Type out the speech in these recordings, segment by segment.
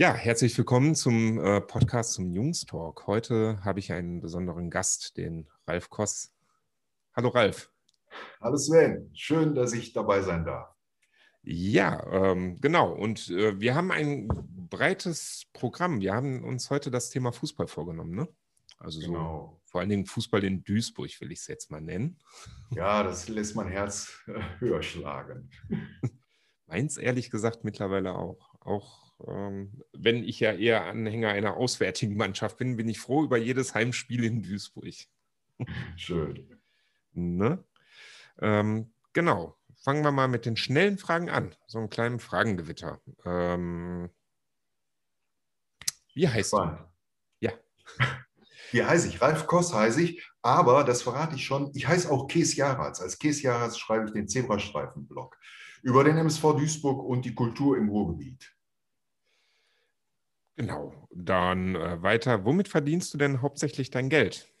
Ja, herzlich willkommen zum äh, Podcast zum Jungstalk. Heute habe ich einen besonderen Gast, den Ralf Koss. Hallo Ralf. Hallo Sven, schön, dass ich dabei sein darf. Ja, ähm, genau. Und äh, wir haben ein breites Programm. Wir haben uns heute das Thema Fußball vorgenommen, ne? Also genau. so vor allen Dingen Fußball in Duisburg will ich es jetzt mal nennen. Ja, das lässt mein Herz äh, höher schlagen. Meins ehrlich gesagt mittlerweile auch. Auch wenn ich ja eher Anhänger einer auswärtigen Mannschaft bin, bin ich froh über jedes Heimspiel in Duisburg. Schön. Ne? Ähm, genau. Fangen wir mal mit den schnellen Fragen an. So einen kleinen Fragengewitter. Ähm, wie heißt Spannend. du? Ja. Wie heiße ich? Ralf Koss heiße ich, aber das verrate ich schon. Ich heiße auch Kees Jaratz. Als Kees Jaratz schreibe ich den Zebrastreifen-Blog über den MSV Duisburg und die Kultur im Ruhrgebiet. Genau, dann äh, weiter. Womit verdienst du denn hauptsächlich dein Geld?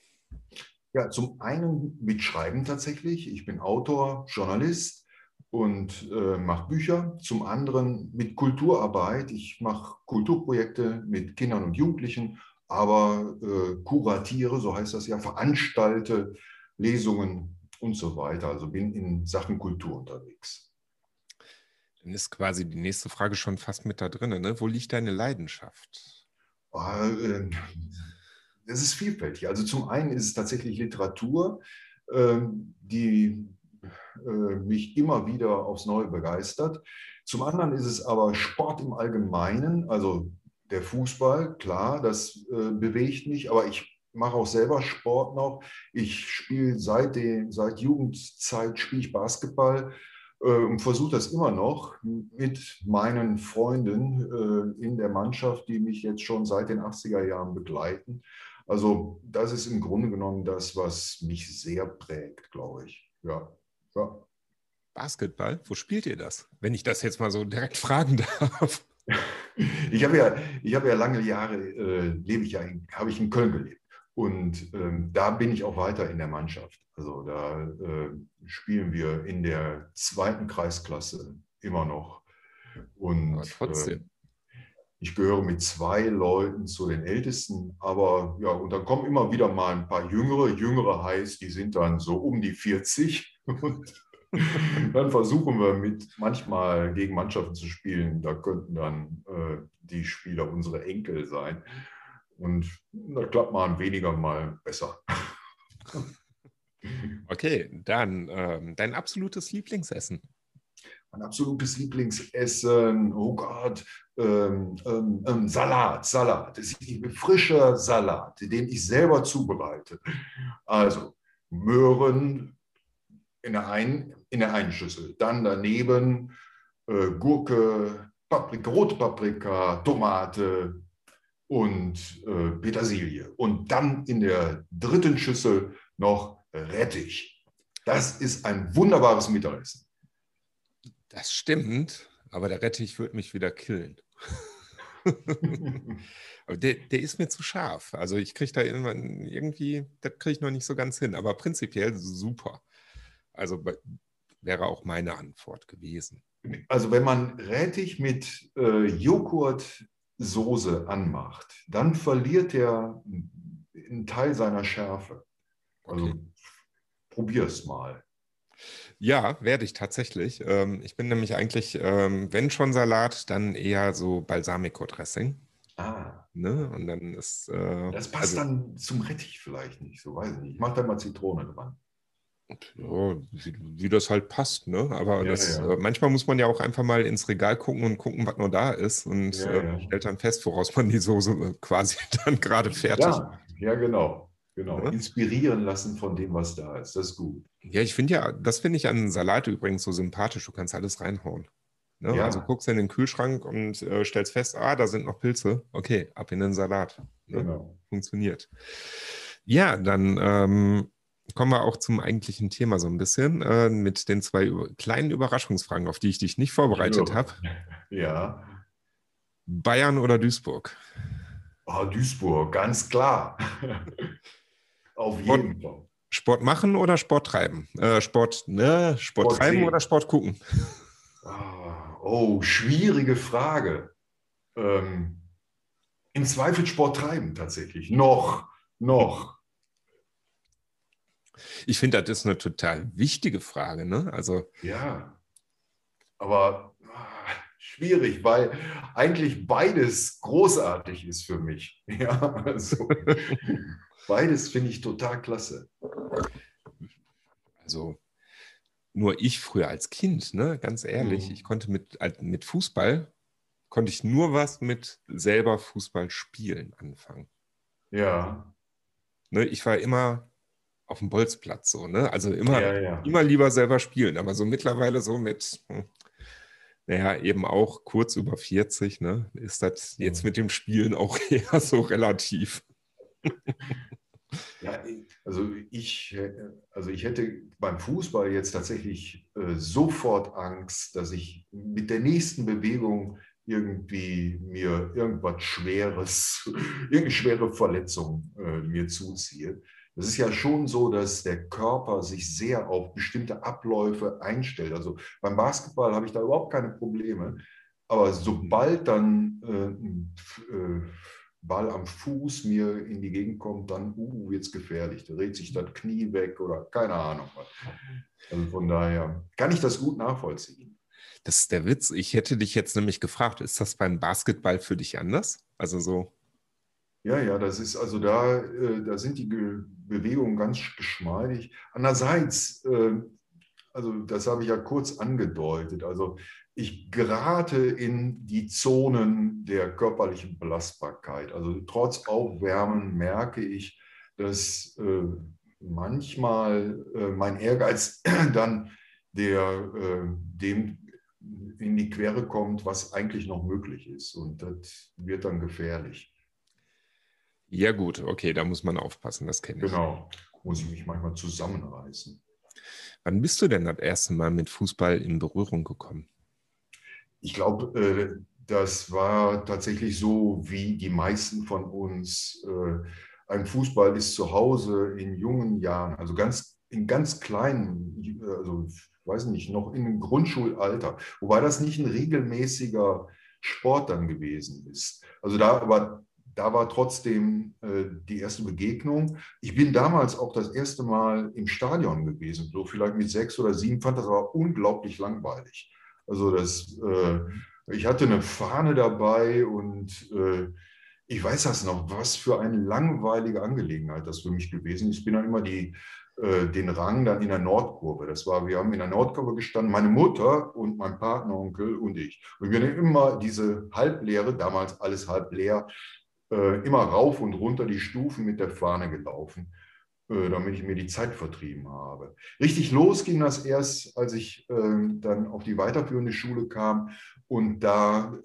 Ja, zum einen mit Schreiben tatsächlich. Ich bin Autor, Journalist und äh, mache Bücher. Zum anderen mit Kulturarbeit. Ich mache Kulturprojekte mit Kindern und Jugendlichen, aber äh, kuratiere, so heißt das ja, veranstalte Lesungen und so weiter. Also bin in Sachen Kultur unterwegs. Dann ist quasi die nächste Frage schon fast mit da drin. Ne? Wo liegt deine Leidenschaft? Oh, das ist vielfältig. Also zum einen ist es tatsächlich Literatur, ähm, die äh, mich immer wieder aufs Neue begeistert. Zum anderen ist es aber Sport im Allgemeinen, also der Fußball, klar, das äh, bewegt mich, aber ich mache auch selber Sport noch. Ich spiele seit, seit Jugendzeit spiele ich Basketball und versuche das immer noch mit meinen Freunden äh, in der Mannschaft, die mich jetzt schon seit den 80er Jahren begleiten. Also das ist im Grunde genommen das, was mich sehr prägt, glaube ich. Ja. ja. Basketball, wo spielt ihr das? Wenn ich das jetzt mal so direkt fragen darf. Ich habe ja, ich habe ja lange Jahre, äh, lebe ich ja, habe ich in Köln gelebt. Und ähm, da bin ich auch weiter in der Mannschaft. Also da äh, spielen wir in der zweiten Kreisklasse immer noch. Und aber trotzdem. Äh, ich gehöre mit zwei Leuten zu den Ältesten, aber ja, und dann kommen immer wieder mal ein paar Jüngere. Jüngere heißt, die sind dann so um die 40. Und dann versuchen wir mit manchmal gegen Mannschaften zu spielen. Da könnten dann äh, die Spieler unsere Enkel sein. Und da klappt mal weniger, mal besser. Okay, dann ähm, dein absolutes Lieblingsessen. Mein absolutes Lieblingsessen, oh Gott, ähm, ähm, ähm Salat, Salat. Das ist frischer Salat, den ich selber zubereite. Also Möhren in der einen, in der einen Schüssel, dann daneben äh, Gurke, Paprika, rote Paprika, Tomate, und äh, Petersilie. Und dann in der dritten Schüssel noch Rettich. Das ist ein wunderbares Mittagessen. Das stimmt, aber der Rettich wird mich wieder killen. aber der, der, ist mir zu scharf. Also ich kriege da irgendwie, das kriege ich noch nicht so ganz hin, aber prinzipiell super. Also wäre auch meine Antwort gewesen. Also wenn man Rettich mit äh, Joghurt Soße anmacht, dann verliert er einen Teil seiner Schärfe. Also okay. probier es mal. Ja, werde ich tatsächlich. Ähm, ich bin nämlich eigentlich, ähm, wenn schon Salat, dann eher so Balsamico-Dressing. Ah. Ne? Und dann ist. Äh, das passt also, dann zum Rettich vielleicht nicht, so weiß ich nicht. Ich mache da mal Zitrone dran. Ja, wie, wie, das halt passt, ne? Aber ja, das, ja. Äh, manchmal muss man ja auch einfach mal ins Regal gucken und gucken, was noch da ist und äh, stellt dann fest, woraus man die Soße äh, quasi dann gerade fertig. Ja, ja genau. Genau. Inspirieren lassen von dem, was da ist. Das ist gut. Ja, ich finde ja, das finde ich an Salat übrigens so sympathisch. Du kannst alles reinhauen. Ne? Ja. Also guckst in den Kühlschrank und äh, stellst fest, ah, da sind noch Pilze. Okay, ab in den Salat. Ne? Genau. Funktioniert. Ja, dann ähm, kommen wir auch zum eigentlichen Thema so ein bisschen äh, mit den zwei über kleinen Überraschungsfragen, auf die ich dich nicht vorbereitet habe. Ja. Bayern oder Duisburg? Oh, Duisburg, ganz klar. auf jeden Fall. Sport machen oder Sport treiben? Äh, Sport, ne? Sport, Sport treiben sehen. oder Sport gucken? Ah, oh, schwierige Frage. Ähm, Im Zweifel Sport treiben tatsächlich. Noch, noch. Ich finde, das ist eine total wichtige Frage. Ne? Also, ja, aber ah, schwierig, weil eigentlich beides großartig ist für mich. Ja, also, beides finde ich total klasse. Also nur ich früher als Kind, ne, ganz ehrlich, mhm. ich konnte mit, mit Fußball, konnte ich nur was mit selber Fußball spielen anfangen. Ja. Ne, ich war immer auf dem Bolzplatz so, ne? Also immer, ja, ja. immer lieber selber spielen, aber so mittlerweile so mit, hm, naja, eben auch kurz über 40, ne, ist das jetzt mit dem Spielen auch eher so relativ. Ja, also ich, also ich hätte beim Fußball jetzt tatsächlich äh, sofort Angst, dass ich mit der nächsten Bewegung irgendwie mir irgendwas Schweres, irgendeine schwere Verletzung äh, mir zuziehe. Es ist ja schon so, dass der Körper sich sehr auf bestimmte Abläufe einstellt. Also beim Basketball habe ich da überhaupt keine Probleme. Aber sobald dann äh, äh, Ball am Fuß mir in die Gegend kommt, dann uh, wird es gefährlich. Da dreht sich das Knie weg oder keine Ahnung. Also von daher kann ich das gut nachvollziehen. Das ist der Witz. Ich hätte dich jetzt nämlich gefragt, ist das beim Basketball für dich anders? Also so. Ja, ja, das ist also da, äh, da sind die Ge Bewegungen ganz geschmeidig. Andererseits, äh, also das habe ich ja kurz angedeutet, also ich gerate in die Zonen der körperlichen Belastbarkeit. Also trotz Aufwärmen merke ich, dass äh, manchmal mein Ehrgeiz dann der, äh, dem in die Quere kommt, was eigentlich noch möglich ist. Und das wird dann gefährlich. Ja gut, okay, da muss man aufpassen, das kenne ich. Genau, muss ich mich manchmal zusammenreißen. Wann bist du denn das erste Mal mit Fußball in Berührung gekommen? Ich glaube, äh, das war tatsächlich so, wie die meisten von uns. Äh, ein Fußball ist zu Hause in jungen Jahren, also ganz in ganz kleinen, also ich weiß nicht, noch in einem Grundschulalter, wobei das nicht ein regelmäßiger Sport dann gewesen ist. Also da war, da war trotzdem äh, die erste Begegnung. Ich bin damals auch das erste Mal im Stadion gewesen, so vielleicht mit sechs oder sieben, fand das aber unglaublich langweilig. Also das, äh, ich hatte eine Fahne dabei und äh, ich weiß das noch, was für eine langweilige Angelegenheit das für mich gewesen ist. Ich bin dann immer die, äh, den Rang dann in der Nordkurve. Das war, wir haben in der Nordkurve gestanden, meine Mutter und mein Partneronkel und ich. Und wir haben immer diese halbleere, damals alles halb leer, äh, immer rauf und runter die Stufen mit der Fahne gelaufen. Äh, damit ich mir die Zeit vertrieben habe. Richtig los ging das erst, als ich äh, dann auf die weiterführende Schule kam und da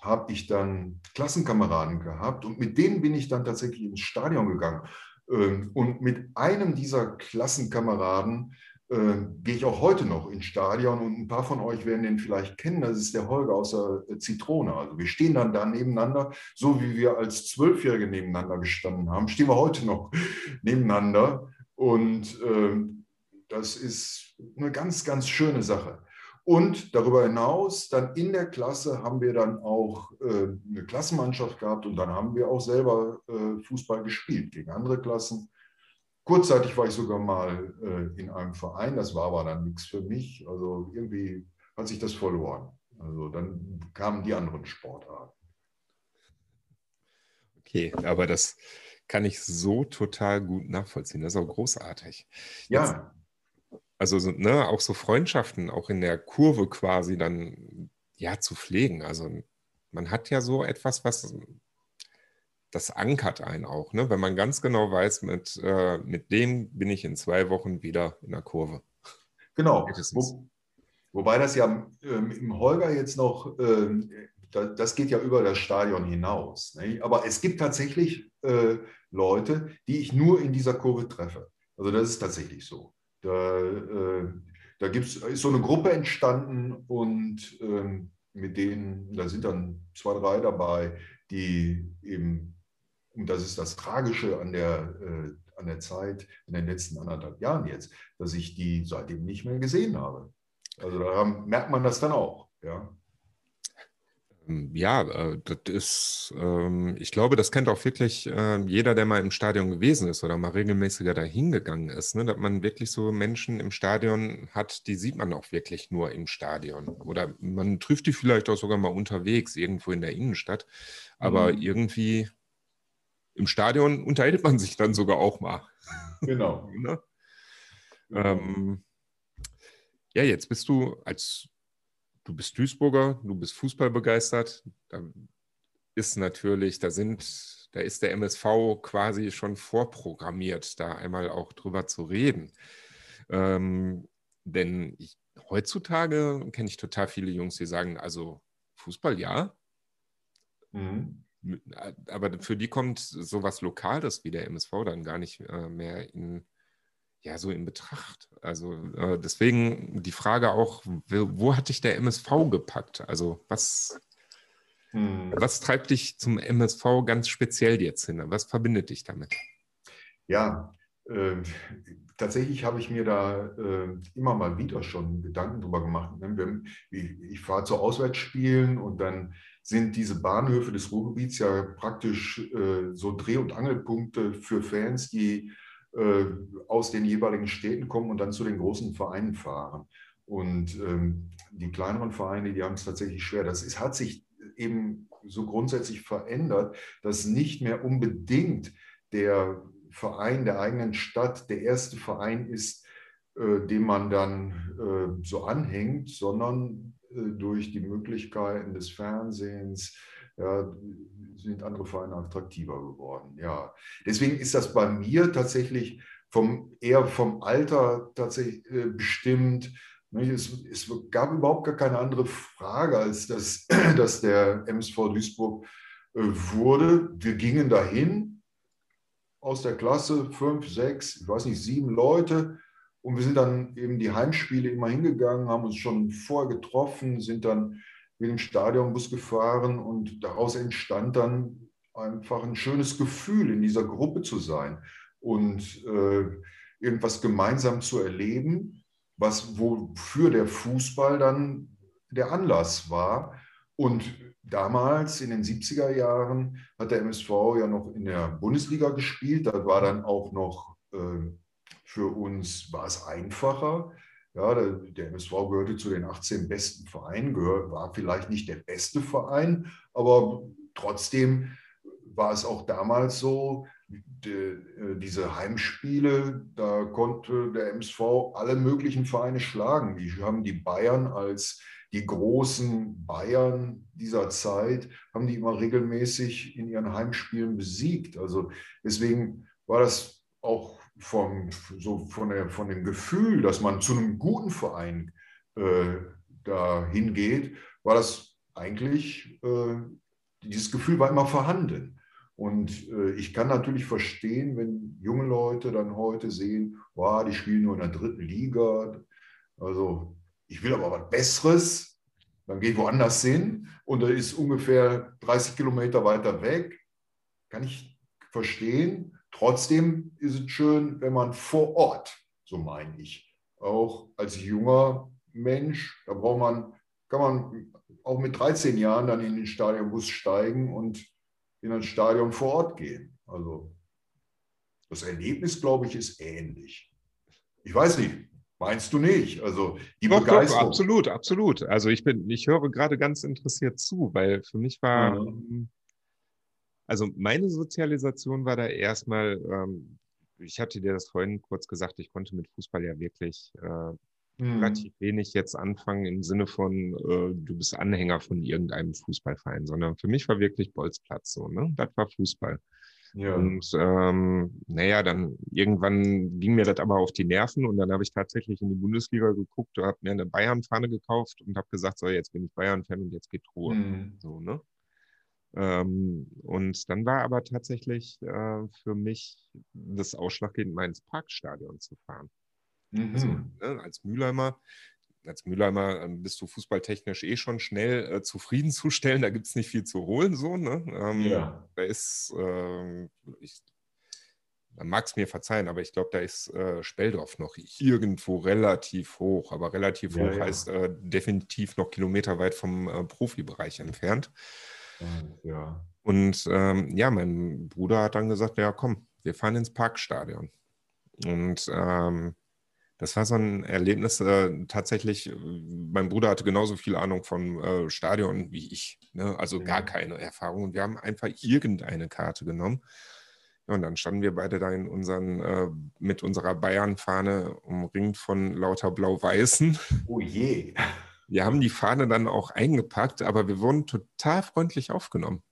habe ich dann Klassenkameraden gehabt und mit denen bin ich dann tatsächlich ins Stadion gegangen. Und mit einem dieser Klassenkameraden äh, gehe ich auch heute noch ins Stadion und ein paar von euch werden den vielleicht kennen. Das ist der Holger aus der äh, Zitrone. Also wir stehen dann da nebeneinander, so wie wir als Zwölfjährige nebeneinander gestanden haben, stehen wir heute noch nebeneinander. Und äh, das ist eine ganz, ganz schöne Sache. Und darüber hinaus, dann in der Klasse haben wir dann auch äh, eine Klassenmannschaft gehabt und dann haben wir auch selber äh, Fußball gespielt gegen andere Klassen. Kurzzeitig war ich sogar mal äh, in einem Verein, das war aber dann nichts für mich. Also irgendwie hat sich das verloren. Also dann kamen die anderen Sportarten. Okay, aber das kann ich so total gut nachvollziehen. Das ist auch großartig. Ja. also ne, auch so Freundschaften, auch in der Kurve quasi dann ja zu pflegen. Also man hat ja so etwas, was das ankert einen auch, ne? wenn man ganz genau weiß, mit, äh, mit dem bin ich in zwei Wochen wieder in der Kurve. Genau. Wo, wobei das ja äh, im Holger jetzt noch, äh, da, das geht ja über das Stadion hinaus. Ne? Aber es gibt tatsächlich äh, Leute, die ich nur in dieser Kurve treffe. Also das ist tatsächlich so. Da, äh, da gibt's, ist so eine Gruppe entstanden und ähm, mit denen, da sind dann zwei, drei dabei, die eben und das ist das Tragische an der, äh, an der Zeit in den letzten anderthalb Jahren jetzt, dass ich die seitdem nicht mehr gesehen habe. Also daran merkt man das dann auch. Ja. Ähm, ja, äh, das ist, ähm, ich glaube, das kennt auch wirklich äh, jeder, der mal im Stadion gewesen ist oder mal regelmäßiger dahin gegangen ist, ne? dass man wirklich so Menschen im Stadion hat, die sieht man auch wirklich nur im Stadion. Oder man trifft die vielleicht auch sogar mal unterwegs, irgendwo in der Innenstadt. Aber mhm. irgendwie im Stadion unterhält man sich dann sogar auch mal. Genau. ne? genau. Ähm, ja, jetzt bist du als du bist Duisburger, du bist Fußball begeistert. Da ist natürlich, da sind, da ist der MSV quasi schon vorprogrammiert, da einmal auch drüber zu reden. Ähm, denn ich, heutzutage kenne ich total viele Jungs, die sagen, also Fußball ja. Mhm. Aber für die kommt sowas Lokales wie der MSV dann gar nicht äh, mehr in, ja, so in Betracht. Also äh, deswegen die Frage auch, wo, wo, hat dich der MSV gepackt? Also was, hm. was treibt dich zum MSV ganz speziell jetzt hin? Was verbindet dich damit? Ja, äh, tatsächlich habe ich mir da äh, immer mal wieder schon Gedanken drüber gemacht. Ne? Ich, ich fahre zu Auswärtsspielen und dann sind diese Bahnhöfe des Ruhrgebiets ja praktisch äh, so Dreh- und Angelpunkte für Fans, die äh, aus den jeweiligen Städten kommen und dann zu den großen Vereinen fahren. Und ähm, die kleineren Vereine, die haben es tatsächlich schwer. Das ist, hat sich eben so grundsätzlich verändert, dass nicht mehr unbedingt der Verein der eigenen Stadt der erste Verein ist, äh, dem man dann äh, so anhängt, sondern äh, durch die Möglichkeiten des Fernsehens, ja, sind andere Vereine attraktiver geworden. Ja, deswegen ist das bei mir tatsächlich vom, eher vom Alter tatsächlich bestimmt. Es, es, gab überhaupt gar keine andere Frage, als dass, dass der MSV Duisburg wurde. Wir gingen dahin aus der Klasse, fünf, sechs, ich weiß nicht, sieben Leute. Und wir sind dann eben die Heimspiele immer hingegangen, haben uns schon vorher getroffen, sind dann mit dem Stadionbus gefahren und daraus entstand dann einfach ein schönes Gefühl, in dieser Gruppe zu sein und äh, irgendwas gemeinsam zu erleben, was wofür der Fußball dann der Anlass war. Und damals in den 70er Jahren hat der MSV ja noch in der Bundesliga gespielt. Da war dann auch noch äh, für uns war es einfacher, ja, der, MSV gehörte zu den 18 besten Vereinen, gehört, war vielleicht nicht der beste Verein, aber trotzdem war es auch damals so, die, äh, diese Heimspiele, da konnte der MSV alle möglichen Vereine schlagen. Die haben die Bayern als die großen Bayern dieser Zeit, haben die immer regelmäßig in ihren Heimspielen besiegt. Also deswegen war das auch vom, so von, der, von dem Gefühl, dass man zu einem guten Verein äh, da hingeht, war das eigentlich, äh, dieses Gefühl war immer vorhanden. Und äh, ich kann natürlich verstehen, wenn junge Leute dann heute sehen, wow, die spielen nur in der dritten Liga. Also ich will aber was Besseres, dann gehe ich woanders hin und da ist ungefähr 30 Kilometer weiter weg. Kann ich verstehen. Trotzdem ist es schön, wenn man vor Ort, so meine ich, auch als junger Mensch, da braucht man, kann man auch mit 13 Jahren dann in den Stadionbus steigen und in ein Stadion vor Ort gehen. Also das Erlebnis, glaube ich, ist ähnlich. Ich weiß nicht, meinst du nicht? Also die doch, Begeisterung. Doch, absolut, absolut. Also ich bin, ich höre gerade ganz interessiert zu, weil für mich war, mhm. Also meine Sozialisation war da erstmal, ähm, ich hatte dir das vorhin kurz gesagt, ich konnte mit Fußball ja wirklich äh, mhm. relativ wenig jetzt anfangen im Sinne von, äh, du bist Anhänger von irgendeinem Fußballverein, sondern für mich war wirklich Bolzplatz so, ne? Das war Fußball. Ja. Und ähm, naja, dann irgendwann ging mir das aber auf die Nerven und dann habe ich tatsächlich in die Bundesliga geguckt, habe mir eine Bayern-Fahne gekauft und habe gesagt, so jetzt bin ich Bayern-Fan und jetzt geht Ruhe. Mhm. So, ne? Ähm, und dann war aber tatsächlich äh, für mich das ausschlaggebend, mal ins Parkstadion zu fahren. Mhm. Also, ne, als Mülheimer, als Mülheimer ähm, bist du fußballtechnisch eh schon schnell äh, zufriedenzustellen. Da gibt es nicht viel zu holen, so. Ne? Ähm, ja. Da ist, äh, ich, man mag es mir verzeihen, aber ich glaube, da ist äh, Speldorf noch irgendwo relativ hoch. Aber relativ ja, hoch ja. heißt äh, definitiv noch kilometerweit vom äh, Profibereich entfernt. Ja. Und ähm, ja, mein Bruder hat dann gesagt, ja komm, wir fahren ins Parkstadion. Und ähm, das war so ein Erlebnis äh, tatsächlich. Mein Bruder hatte genauso viel Ahnung von äh, Stadion wie ich. Ne? Also gar keine Erfahrung. Und wir haben einfach irgendeine Karte genommen ja, und dann standen wir beide da in unseren, äh, mit unserer Bayern-Fahne umringt von lauter Blau-Weißen. Oh je. Wir haben die Fahne dann auch eingepackt, aber wir wurden total freundlich aufgenommen.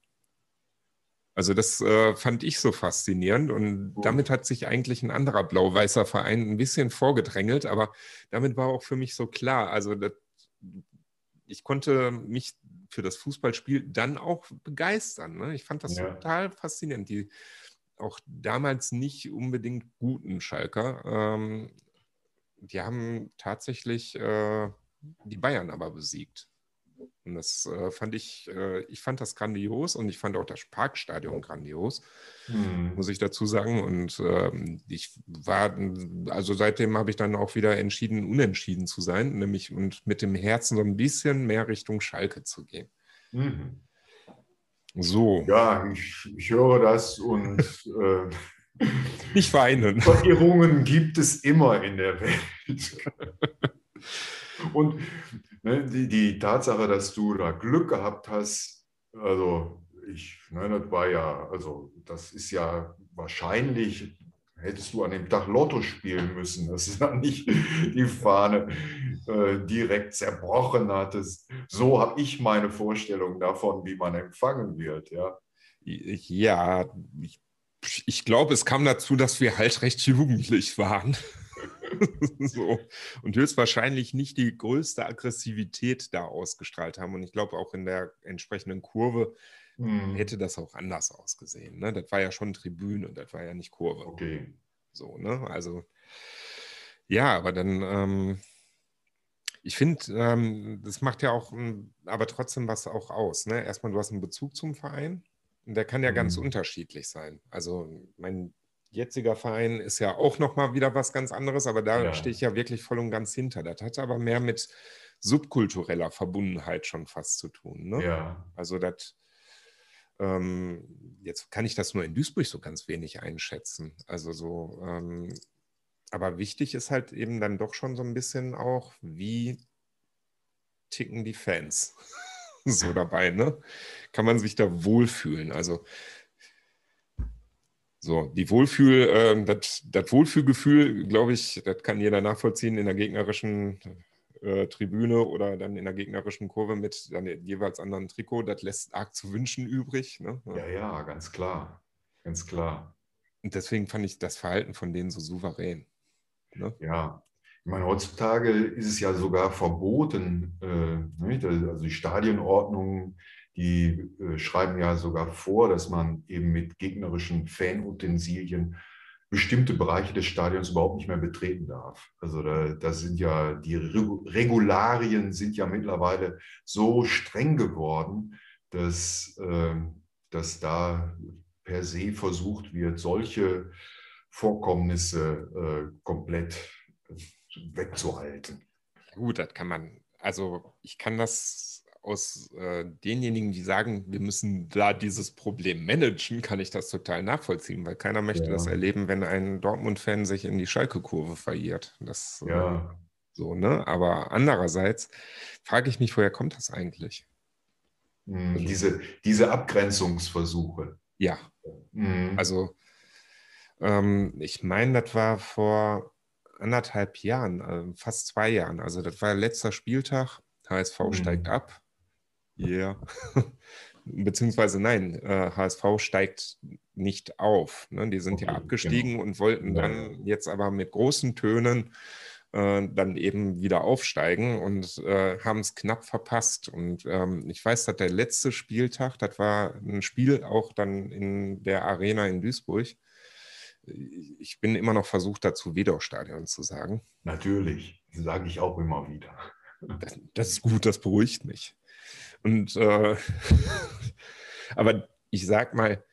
Also das äh, fand ich so faszinierend und oh. damit hat sich eigentlich ein anderer blau-weißer Verein ein bisschen vorgedrängelt, aber damit war auch für mich so klar, also das, ich konnte mich für das Fußballspiel dann auch begeistern. Ne? Ich fand das ja. total faszinierend. Die auch damals nicht unbedingt guten Schalker. Ähm, die haben tatsächlich äh, die Bayern aber besiegt. Und das äh, fand ich, äh, ich fand das grandios und ich fand auch das Parkstadion grandios, mhm. muss ich dazu sagen. Und ähm, ich war, also seitdem habe ich dann auch wieder entschieden, unentschieden zu sein, nämlich und mit dem Herzen so ein bisschen mehr Richtung Schalke zu gehen. Mhm. So. Ja, ich, ich höre das und äh, nicht weinen. Verirrungen gibt es immer in der Welt. und ne, die, die Tatsache, dass du da Glück gehabt hast, also ich, ne, das war ja, also das ist ja wahrscheinlich hättest du an dem Tag Lotto spielen müssen, dass du dann nicht die Fahne äh, direkt zerbrochen hattest. So habe ich meine Vorstellung davon, wie man empfangen wird. Ja, ja ich, ich glaube, es kam dazu, dass wir halt recht jugendlich waren. so. Und höchstwahrscheinlich nicht die größte Aggressivität da ausgestrahlt haben. Und ich glaube, auch in der entsprechenden Kurve hm. hätte das auch anders ausgesehen. Ne? Das war ja schon Tribüne, das war ja nicht Kurve. Okay. So, ne? Also, ja, aber dann, ähm, ich finde, ähm, das macht ja auch, aber trotzdem was auch aus. Ne? Erstmal, du hast einen Bezug zum Verein. Und der kann ja mhm. ganz unterschiedlich sein. Also, mein jetziger Verein ist ja auch nochmal wieder was ganz anderes, aber da ja. stehe ich ja wirklich voll und ganz hinter. Das hat aber mehr mit subkultureller Verbundenheit schon fast zu tun. Ne? Ja. Also, das ähm, jetzt kann ich das nur in Duisburg so ganz wenig einschätzen. Also so, ähm, aber wichtig ist halt eben dann doch schon so ein bisschen auch, wie ticken die Fans so dabei, ne? Kann man sich da wohlfühlen? Also so, die Wohlfühl, äh, das Wohlfühlgefühl, glaube ich, das kann jeder nachvollziehen in der gegnerischen äh, Tribüne oder dann in der gegnerischen Kurve mit dann jeweils anderen Trikot, das lässt arg zu wünschen übrig. Ne? Ja, ja, ganz klar. Ganz klar. Und deswegen fand ich das Verhalten von denen so souverän. Ne? Ja, ich meine, heutzutage ist es ja sogar verboten, äh, also die Stadionordnung, die äh, schreiben ja sogar vor, dass man eben mit gegnerischen Fanutensilien bestimmte Bereiche des Stadions überhaupt nicht mehr betreten darf. Also da, da sind ja die Regularien sind ja mittlerweile so streng geworden, dass, äh, dass da per se versucht wird, solche Vorkommnisse äh, komplett wegzuhalten. Gut, das kann man, also ich kann das aus äh, denjenigen, die sagen, wir müssen da dieses Problem managen, kann ich das total nachvollziehen, weil keiner möchte ja. das erleben, wenn ein Dortmund-Fan sich in die Schalke-Kurve verirrt. Das, äh, ja. Äh, so, ne? Aber andererseits frage ich mich, woher kommt das eigentlich? Mhm, also, diese, diese Abgrenzungsversuche. Ja. Mhm. Also, ähm, ich meine, das war vor anderthalb Jahren, äh, fast zwei Jahren. Also, das war letzter Spieltag. HSV mhm. steigt ab. Ja. Yeah. Beziehungsweise nein, äh, HSV steigt nicht auf. Ne? Die sind okay, ja abgestiegen genau. und wollten ja. dann jetzt aber mit großen Tönen äh, dann eben wieder aufsteigen und äh, haben es knapp verpasst. Und ähm, ich weiß, dass der letzte Spieltag, das war ein Spiel auch dann in der Arena in Duisburg. Ich bin immer noch versucht, dazu Wedau-Stadion zu sagen. Natürlich, sage ich auch immer wieder. Das, das ist gut, das beruhigt mich. Und äh, aber ich sag mal,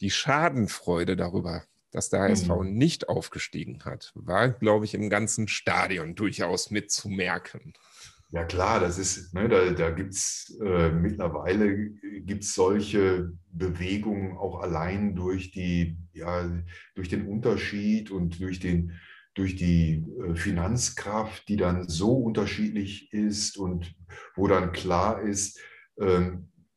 die Schadenfreude darüber, dass der HSV mhm. nicht aufgestiegen hat, war, glaube ich, im ganzen Stadion durchaus mitzumerken. Ja klar, das ist, ne, da, da gibt es äh, mittlerweile gibt's solche Bewegungen auch allein durch die, ja, durch den Unterschied und durch den, durch die äh, Finanzkraft, die dann so unterschiedlich ist und wo dann klar ist,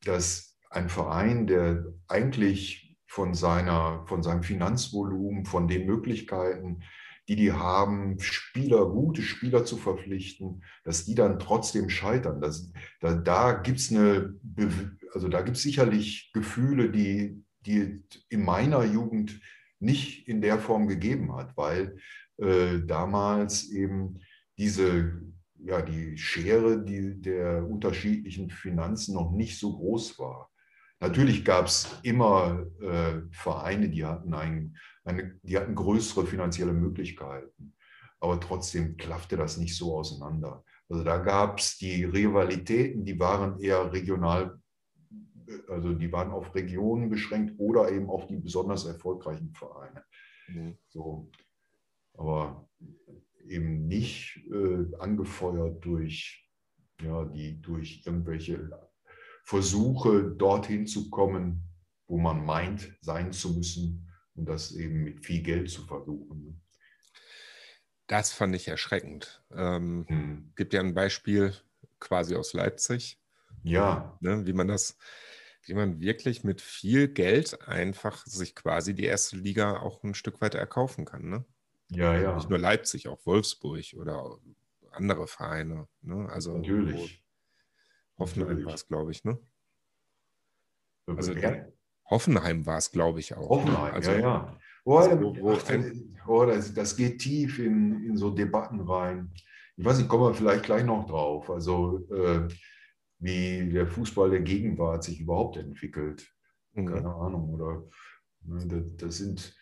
dass ein Verein, der eigentlich von, seiner, von seinem Finanzvolumen, von den Möglichkeiten, die die haben, Spieler, gute Spieler zu verpflichten, dass die dann trotzdem scheitern. Das, da da gibt es also sicherlich Gefühle, die, die in meiner Jugend nicht in der Form gegeben hat, weil äh, damals eben diese, ja, die Schere die, der unterschiedlichen Finanzen noch nicht so groß war. Natürlich gab es immer äh, Vereine, die hatten, ein, eine, die hatten größere finanzielle Möglichkeiten, aber trotzdem klaffte das nicht so auseinander. Also da gab es die Rivalitäten, die waren eher regional, also die waren auf Regionen beschränkt oder eben auf die besonders erfolgreichen Vereine. Mhm. So, aber eben nicht äh, angefeuert durch, ja, die, durch irgendwelche Versuche, dorthin zu kommen, wo man meint, sein zu müssen und das eben mit viel Geld zu versuchen. Ne? Das fand ich erschreckend. Ähm, hm. Gibt ja ein Beispiel quasi aus Leipzig. Ja. Ne, wie man das, wie man wirklich mit viel Geld einfach sich quasi die erste Liga auch ein Stück weit erkaufen kann. Ne? Ja, ja. Nicht nur Leipzig, auch Wolfsburg oder andere Vereine. Ne? Also Natürlich. Hoffenheim war es, glaube ich, ne? Also Hoffenheim war es, glaube ich, auch. Hoffenheim, also, ja, ja. Oh, wo, ach, oh, das, das, geht tief in, in so Debatten rein. Ich weiß nicht, kommen wir vielleicht gleich noch drauf. Also, äh, wie der Fußball der Gegenwart sich überhaupt entwickelt. Mhm. Keine Ahnung. Oder ne, das, das sind.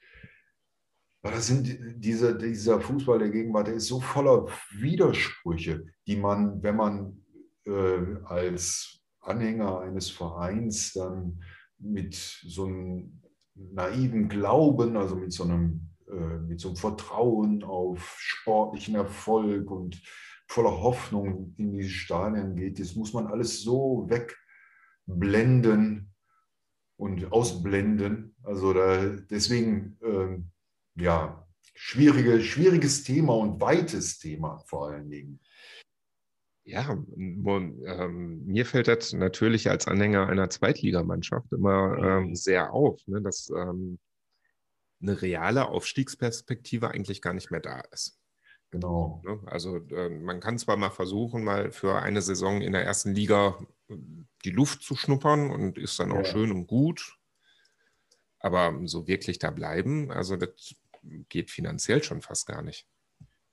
Das sind dieser, dieser Fußball der Gegenwart, der ist so voller Widersprüche, die man, wenn man äh, als Anhänger eines Vereins dann mit so einem naiven Glauben, also mit so einem, äh, mit so einem Vertrauen auf sportlichen Erfolg und voller Hoffnung in die Stadien geht. Das muss man alles so wegblenden und ausblenden. Also da, deswegen, äh, ja, schwierige, schwieriges Thema und weites Thema vor allen Dingen. Ja, ähm, mir fällt das natürlich als Anhänger einer Zweitligamannschaft immer ähm, mhm. sehr auf, ne, dass ähm, eine reale Aufstiegsperspektive eigentlich gar nicht mehr da ist. Genau. Ne? Also äh, man kann zwar mal versuchen, mal für eine Saison in der ersten Liga äh, die Luft zu schnuppern und ist dann auch ja. schön und gut, aber so wirklich da bleiben, also das geht finanziell schon fast gar nicht.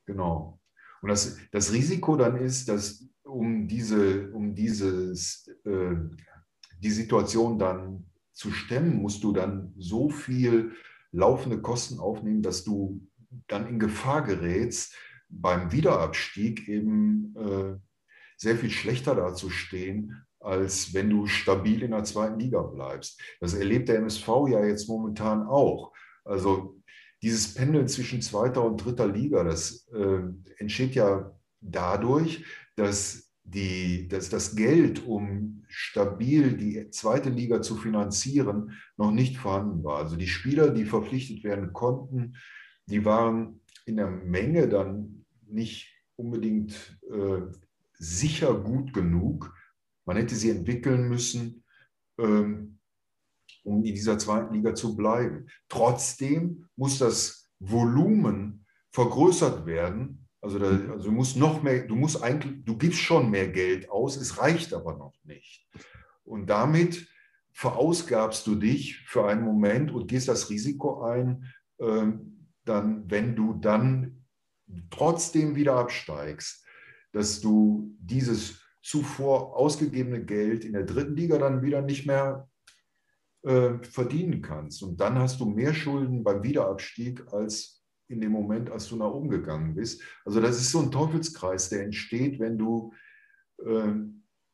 Genau. Und das, das Risiko dann ist, dass um, diese, um dieses, äh, die Situation dann zu stemmen, musst du dann so viel laufende Kosten aufnehmen, dass du dann in Gefahr gerätst, beim Wiederabstieg eben äh, sehr viel schlechter dazustehen, als wenn du stabil in der zweiten Liga bleibst. Das erlebt der MSV ja jetzt momentan auch. Also dieses Pendeln zwischen zweiter und dritter Liga, das äh, entsteht ja dadurch, dass, die, dass das Geld, um stabil die zweite Liga zu finanzieren, noch nicht vorhanden war. Also die Spieler, die verpflichtet werden konnten, die waren in der Menge dann nicht unbedingt äh, sicher gut genug. Man hätte sie entwickeln müssen. Ähm, um in dieser zweiten Liga zu bleiben. Trotzdem muss das Volumen vergrößert werden. Also, da, also du musst noch mehr, du musst eigentlich, du gibst schon mehr Geld aus, es reicht aber noch nicht. Und damit verausgabst du dich für einen Moment und gehst das Risiko ein, ähm, dann, wenn du dann trotzdem wieder absteigst, dass du dieses zuvor ausgegebene Geld in der dritten Liga dann wieder nicht mehr äh, verdienen kannst. Und dann hast du mehr Schulden beim Wiederabstieg als in dem Moment, als du nach oben gegangen bist. Also das ist so ein Teufelskreis, der entsteht, wenn du äh,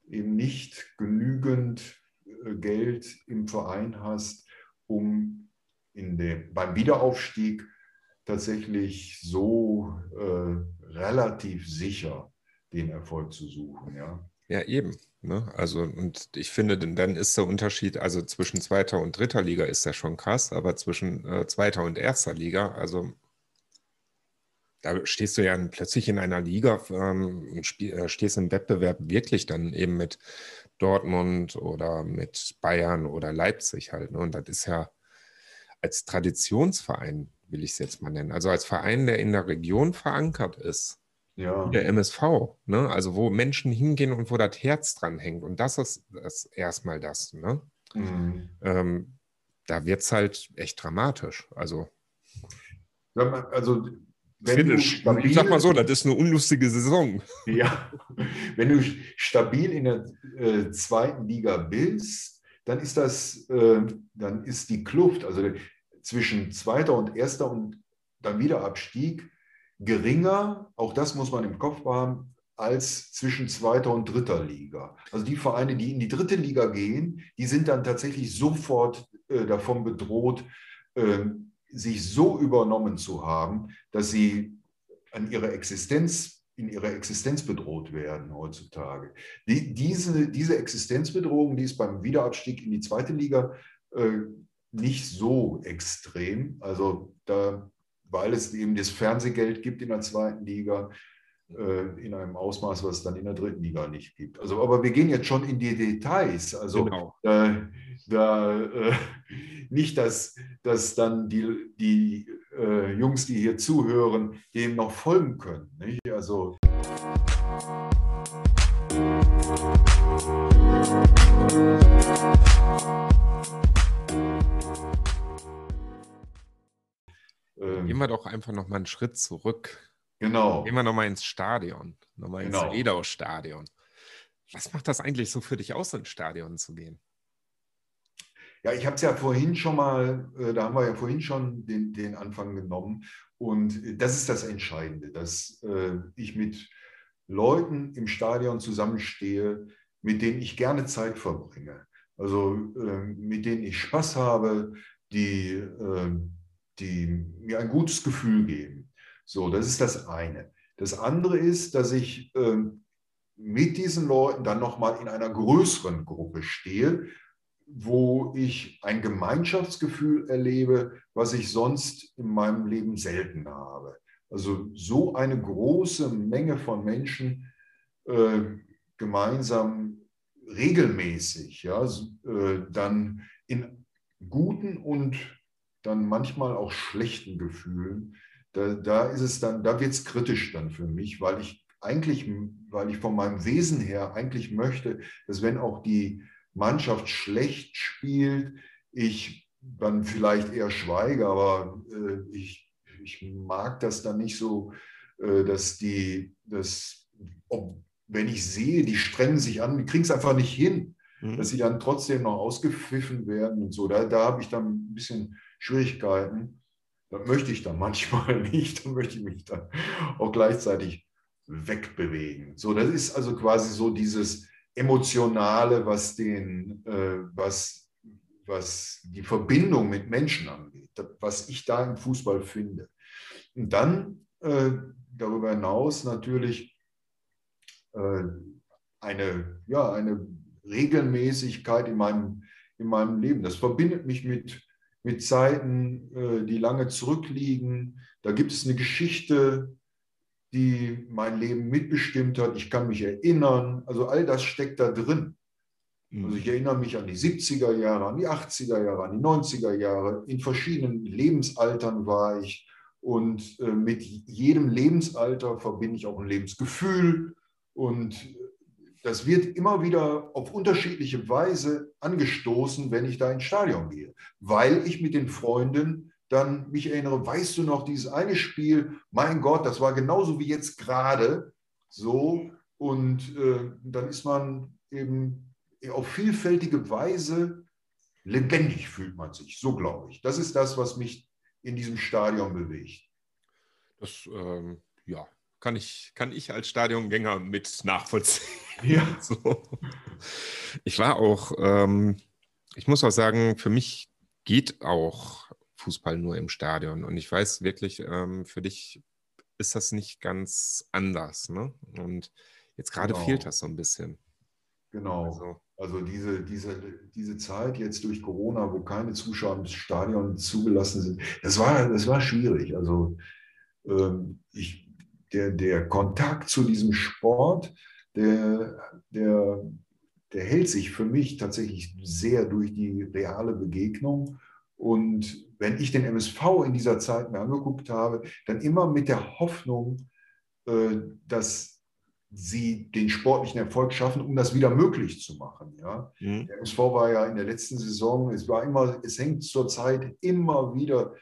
eben nicht genügend äh, Geld im Verein hast, um in dem, beim Wiederaufstieg tatsächlich so äh, relativ sicher den Erfolg zu suchen. Ja, ja eben. Ne? Also, und ich finde, dann ist der Unterschied, also zwischen zweiter und dritter Liga ist ja schon krass, aber zwischen äh, zweiter und erster Liga, also da stehst du ja plötzlich in einer Liga ähm, und spiel, äh, stehst im Wettbewerb wirklich dann eben mit Dortmund oder mit Bayern oder Leipzig halt. Ne? Und das ist ja als Traditionsverein, will ich es jetzt mal nennen, also als Verein, der in der Region verankert ist, ja. der MSV, ne? also wo Menschen hingehen und wo das Herz dran hängt. Und das ist, das erstmal das. Ne? Mhm. Ähm, da wird es halt echt dramatisch. Also, also Finish. Stabil, ich sag mal so, das ist eine unlustige Saison. Ja, wenn du stabil in der äh, zweiten Liga bist, dann ist das, äh, dann ist die Kluft, also zwischen zweiter und erster und dann wieder Abstieg geringer, auch das muss man im Kopf haben, als zwischen zweiter und dritter Liga. Also die Vereine, die in die dritte Liga gehen, die sind dann tatsächlich sofort äh, davon bedroht, ähm, sich so übernommen zu haben, dass sie an ihrer Existenz, in ihrer Existenz bedroht werden heutzutage. Die, diese, diese Existenzbedrohung, die ist beim Wiederabstieg in die zweite Liga äh, nicht so extrem. Also da, weil es eben das Fernsehgeld gibt in der zweiten Liga, äh, in einem Ausmaß, was es dann in der dritten Liga nicht gibt. Also, aber wir gehen jetzt schon in die Details. Also genau. äh, da, äh, nicht, dass, dass dann die, die äh, Jungs, die hier zuhören, dem noch folgen können. Nicht? Also Gehen wir doch einfach noch mal einen Schritt zurück. Genau. Gehen wir nochmal ins Stadion, nochmal ins genau. Edau-Stadion. Was macht das eigentlich so für dich aus, ins Stadion zu gehen? Ja, ich habe es ja vorhin schon mal, äh, da haben wir ja vorhin schon den, den Anfang genommen. Und das ist das Entscheidende, dass äh, ich mit Leuten im Stadion zusammenstehe, mit denen ich gerne Zeit verbringe. Also äh, mit denen ich Spaß habe, die, äh, die mir ein gutes Gefühl geben. So, das ist das eine. Das andere ist, dass ich äh, mit diesen Leuten dann nochmal in einer größeren Gruppe stehe, wo ich ein Gemeinschaftsgefühl erlebe, was ich sonst in meinem Leben selten habe. Also so eine große Menge von Menschen äh, gemeinsam regelmäßig, ja, äh, dann in guten und dann manchmal auch schlechten Gefühlen da, da ist es dann, da wird es kritisch dann für mich, weil ich eigentlich, weil ich von meinem Wesen her eigentlich möchte, dass wenn auch die Mannschaft schlecht spielt, ich dann vielleicht eher schweige, aber äh, ich, ich mag das dann nicht so, äh, dass die, dass, ob, wenn ich sehe, die strengen sich an, die kriegen es einfach nicht hin, mhm. dass sie dann trotzdem noch ausgepfiffen werden und so. Da, da habe ich dann ein bisschen Schwierigkeiten. Das möchte ich dann manchmal nicht, dann möchte ich mich dann auch gleichzeitig wegbewegen. So, das ist also quasi so dieses Emotionale, was, den, äh, was, was die Verbindung mit Menschen angeht, was ich da im Fußball finde. Und dann äh, darüber hinaus natürlich äh, eine, ja, eine Regelmäßigkeit in meinem, in meinem Leben. Das verbindet mich mit mit Zeiten, äh, die lange zurückliegen. Da gibt es eine Geschichte, die mein Leben mitbestimmt hat. Ich kann mich erinnern. Also all das steckt da drin. Mhm. Also ich erinnere mich an die 70er Jahre, an die 80er Jahre, an die 90er Jahre. In verschiedenen Lebensaltern war ich. Und äh, mit jedem Lebensalter verbinde ich auch ein Lebensgefühl. Und das wird immer wieder auf unterschiedliche Weise angestoßen, wenn ich da ins Stadion gehe, weil ich mit den Freunden dann mich erinnere, weißt du noch, dieses eine Spiel, mein Gott, das war genauso wie jetzt gerade so. Und äh, dann ist man eben auf vielfältige Weise lebendig, fühlt man sich, so glaube ich. Das ist das, was mich in diesem Stadion bewegt. Das, ähm, ja, kann ich, kann ich als Stadiongänger mit nachvollziehen. Ja. So. Ich war auch, ähm, ich muss auch sagen, für mich geht auch Fußball nur im Stadion. Und ich weiß wirklich, ähm, für dich ist das nicht ganz anders. Ne? Und jetzt gerade genau. fehlt das so ein bisschen. Genau. Also, also, diese, diese, diese Zeit jetzt durch Corona, wo keine Zuschauer im Stadion zugelassen sind, das war, das war schwierig. Also ähm, ich, der, der Kontakt zu diesem Sport, der, der, der hält sich für mich tatsächlich sehr durch die reale Begegnung. Und wenn ich den MSV in dieser Zeit mir angeguckt habe, dann immer mit der Hoffnung, äh, dass sie den sportlichen Erfolg schaffen, um das wieder möglich zu machen. Ja? Mhm. Der MSV war ja in der letzten Saison, es war immer, es hängt zurzeit immer wieder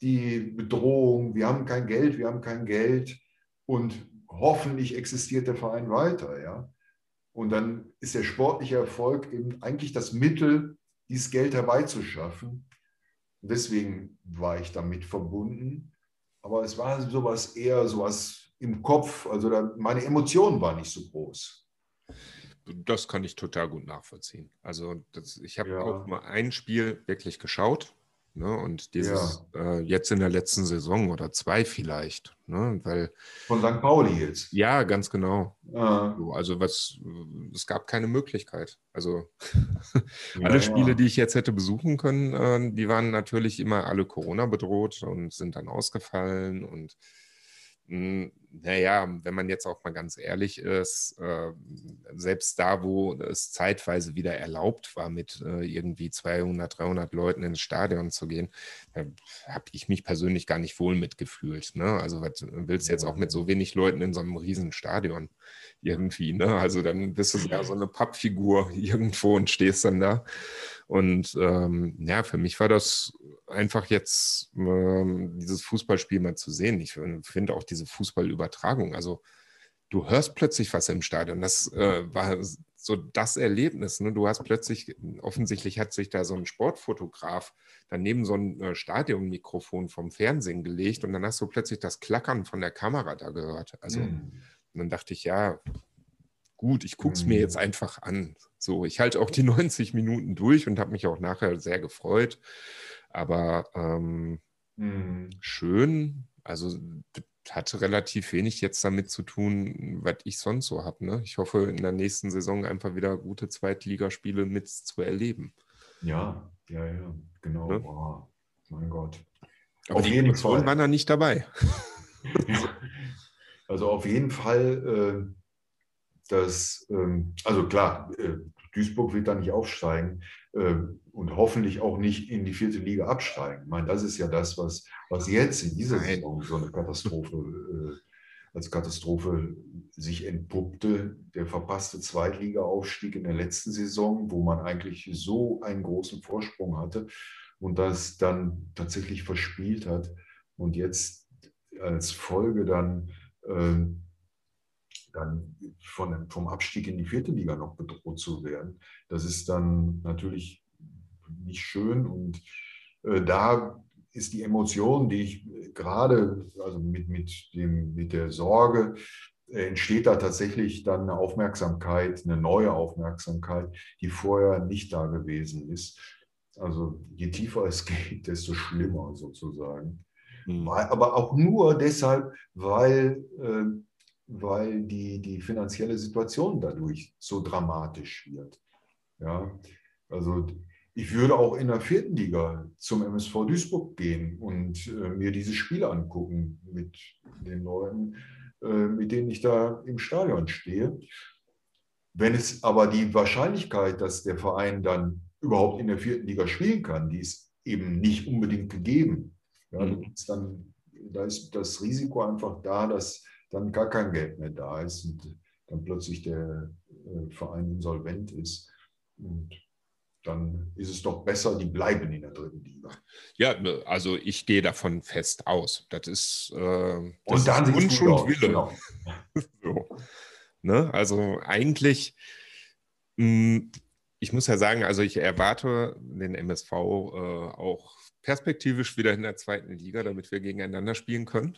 die Bedrohung, wir haben kein Geld, wir haben kein Geld und hoffentlich existiert der Verein weiter. Ja? Und dann ist der sportliche Erfolg eben eigentlich das Mittel, dieses Geld herbeizuschaffen. Und deswegen war ich damit verbunden. Aber es war sowas eher sowas im Kopf, also da, meine Emotionen waren nicht so groß. Das kann ich total gut nachvollziehen. Also das, ich habe ja. auch mal ein Spiel wirklich geschaut Ne? Und dieses ja. äh, jetzt in der letzten Saison oder zwei vielleicht. Ne? Weil, Von St. Pauli jetzt. Ja, ganz genau. Ah. Also was, es gab keine Möglichkeit. Also ja, alle Spiele, ja. die ich jetzt hätte besuchen können, äh, die waren natürlich immer alle Corona bedroht und sind dann ausgefallen und hm, naja, wenn man jetzt auch mal ganz ehrlich ist, äh, selbst da, wo es zeitweise wieder erlaubt war, mit äh, irgendwie 200, 300 Leuten ins Stadion zu gehen, äh, habe ich mich persönlich gar nicht wohl mitgefühlt. Ne? Also was willst du jetzt auch mit so wenig Leuten in so einem riesen Stadion irgendwie? Ne? Also dann bist du ja so eine Pappfigur irgendwo und stehst dann da. Und ähm, ja, für mich war das einfach jetzt ähm, dieses Fußballspiel mal zu sehen. Ich finde auch diese Fußballübertragung, also du hörst plötzlich was im Stadion. Das äh, war so das Erlebnis. Ne? Du hast plötzlich, offensichtlich hat sich da so ein Sportfotograf daneben so ein äh, Stadionmikrofon vom Fernsehen gelegt und dann hast du plötzlich das Klackern von der Kamera da gehört. Also mhm. dann dachte ich, ja, gut, ich gucke es mhm. mir jetzt einfach an. So, ich halte auch die 90 Minuten durch und habe mich auch nachher sehr gefreut. Aber ähm, mhm. schön, also hatte relativ wenig jetzt damit zu tun, was ich sonst so habe. Ne? Ich hoffe, in der nächsten Saison einfach wieder gute Zweitligaspiele mit zu erleben. Ja, ja, ja, genau. Ne? Oh, mein Gott. Aber auf die jeden Fall waren da nicht dabei. also auf jeden Fall. Dass, ähm, also klar, äh, Duisburg wird da nicht aufsteigen äh, und hoffentlich auch nicht in die vierte Liga absteigen. Ich meine, das ist ja das, was, was jetzt in dieser Saison so eine Katastrophe, äh, als Katastrophe sich entpuppte. Der verpasste Zweitliga-Aufstieg in der letzten Saison, wo man eigentlich so einen großen Vorsprung hatte und das dann tatsächlich verspielt hat und jetzt als Folge dann dann von, vom Abstieg in die vierte Liga noch bedroht zu werden. Das ist dann natürlich nicht schön und äh, da ist die Emotion, die ich gerade, also mit, mit, dem, mit der Sorge, äh, entsteht da tatsächlich dann eine Aufmerksamkeit, eine neue Aufmerksamkeit, die vorher nicht da gewesen ist. Also je tiefer es geht, desto schlimmer sozusagen. Mhm. Aber auch nur deshalb, weil äh, weil die, die finanzielle Situation dadurch so dramatisch wird. Ja, also ich würde auch in der vierten Liga zum MSV Duisburg gehen und äh, mir diese Spiele angucken mit den Leuten, äh, mit denen ich da im Stadion stehe. Wenn es aber die Wahrscheinlichkeit, dass der Verein dann überhaupt in der vierten Liga spielen kann, die ist eben nicht unbedingt gegeben. Ja, mhm. dann, da ist das Risiko einfach da, dass dann gar kein Geld mehr da ist und dann plötzlich der äh, Verein insolvent ist. Und dann ist es doch besser, die bleiben in der dritten Liga. Ja, also ich gehe davon fest aus. Das ist, äh, das und dann ist Wunsch und Wille. Genau. so. ne? Also eigentlich, mh, hm, ich muss ja sagen, also ich erwarte den MSV äh, auch perspektivisch wieder in der zweiten Liga, damit wir gegeneinander spielen können.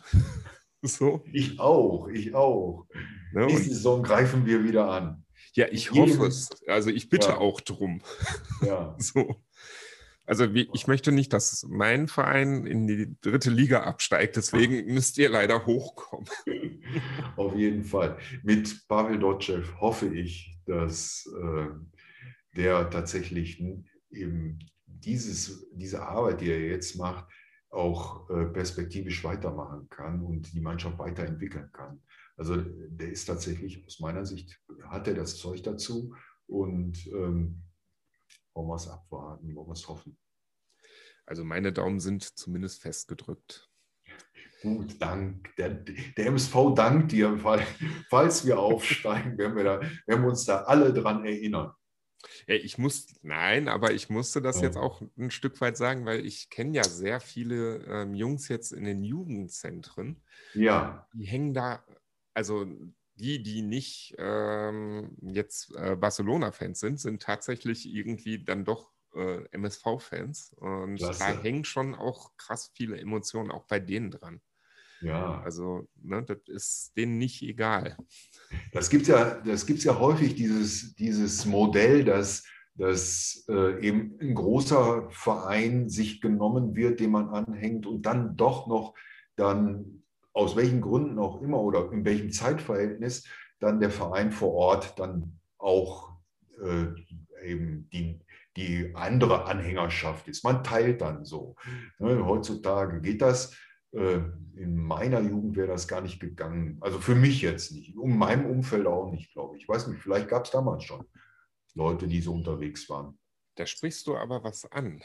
So. Ich auch, ich auch. Ja, Nächste Saison greifen wir wieder an. Ja, ich hoffe es. Also ich bitte ja. auch drum. Ja. so. Also wie, ich möchte nicht, dass mein Verein in die dritte Liga absteigt. Deswegen müsst ihr leider hochkommen. Auf jeden Fall. Mit Pavel Dotschew hoffe ich, dass äh, der tatsächlich eben dieses, diese Arbeit, die er jetzt macht, auch äh, perspektivisch weitermachen kann und die Mannschaft weiterentwickeln kann. Also der ist tatsächlich aus meiner Sicht, hat er das Zeug dazu und ähm, wollen wir es abwarten, wollen wir es hoffen. Also meine Daumen sind zumindest festgedrückt. Gut, dank. Der, der MSV dankt dir, falls wir aufsteigen, werden wir, da, werden wir uns da alle dran erinnern. Ja, ich muss, nein, aber ich musste das ja. jetzt auch ein Stück weit sagen, weil ich kenne ja sehr viele ähm, Jungs jetzt in den Jugendzentren. Ja. Die hängen da, also die, die nicht ähm, jetzt äh, Barcelona-Fans sind, sind tatsächlich irgendwie dann doch äh, MSV-Fans. Und Klasse. da hängen schon auch krass viele Emotionen auch bei denen dran. Ja. Also, ne, das ist denen nicht egal. Das gibt es ja, ja häufig, dieses, dieses Modell, dass, dass äh, eben ein großer Verein sich genommen wird, dem man anhängt und dann doch noch dann aus welchen Gründen auch immer oder in welchem Zeitverhältnis dann der Verein vor Ort dann auch äh, eben die, die andere Anhängerschaft ist. Man teilt dann so. Ne, heutzutage geht das. Äh, in meiner Jugend wäre das gar nicht gegangen. Also für mich jetzt nicht. Um meinem Umfeld auch nicht, glaube ich. Ich weiß nicht, vielleicht gab es damals schon Leute, die so unterwegs waren. Da sprichst du aber was an.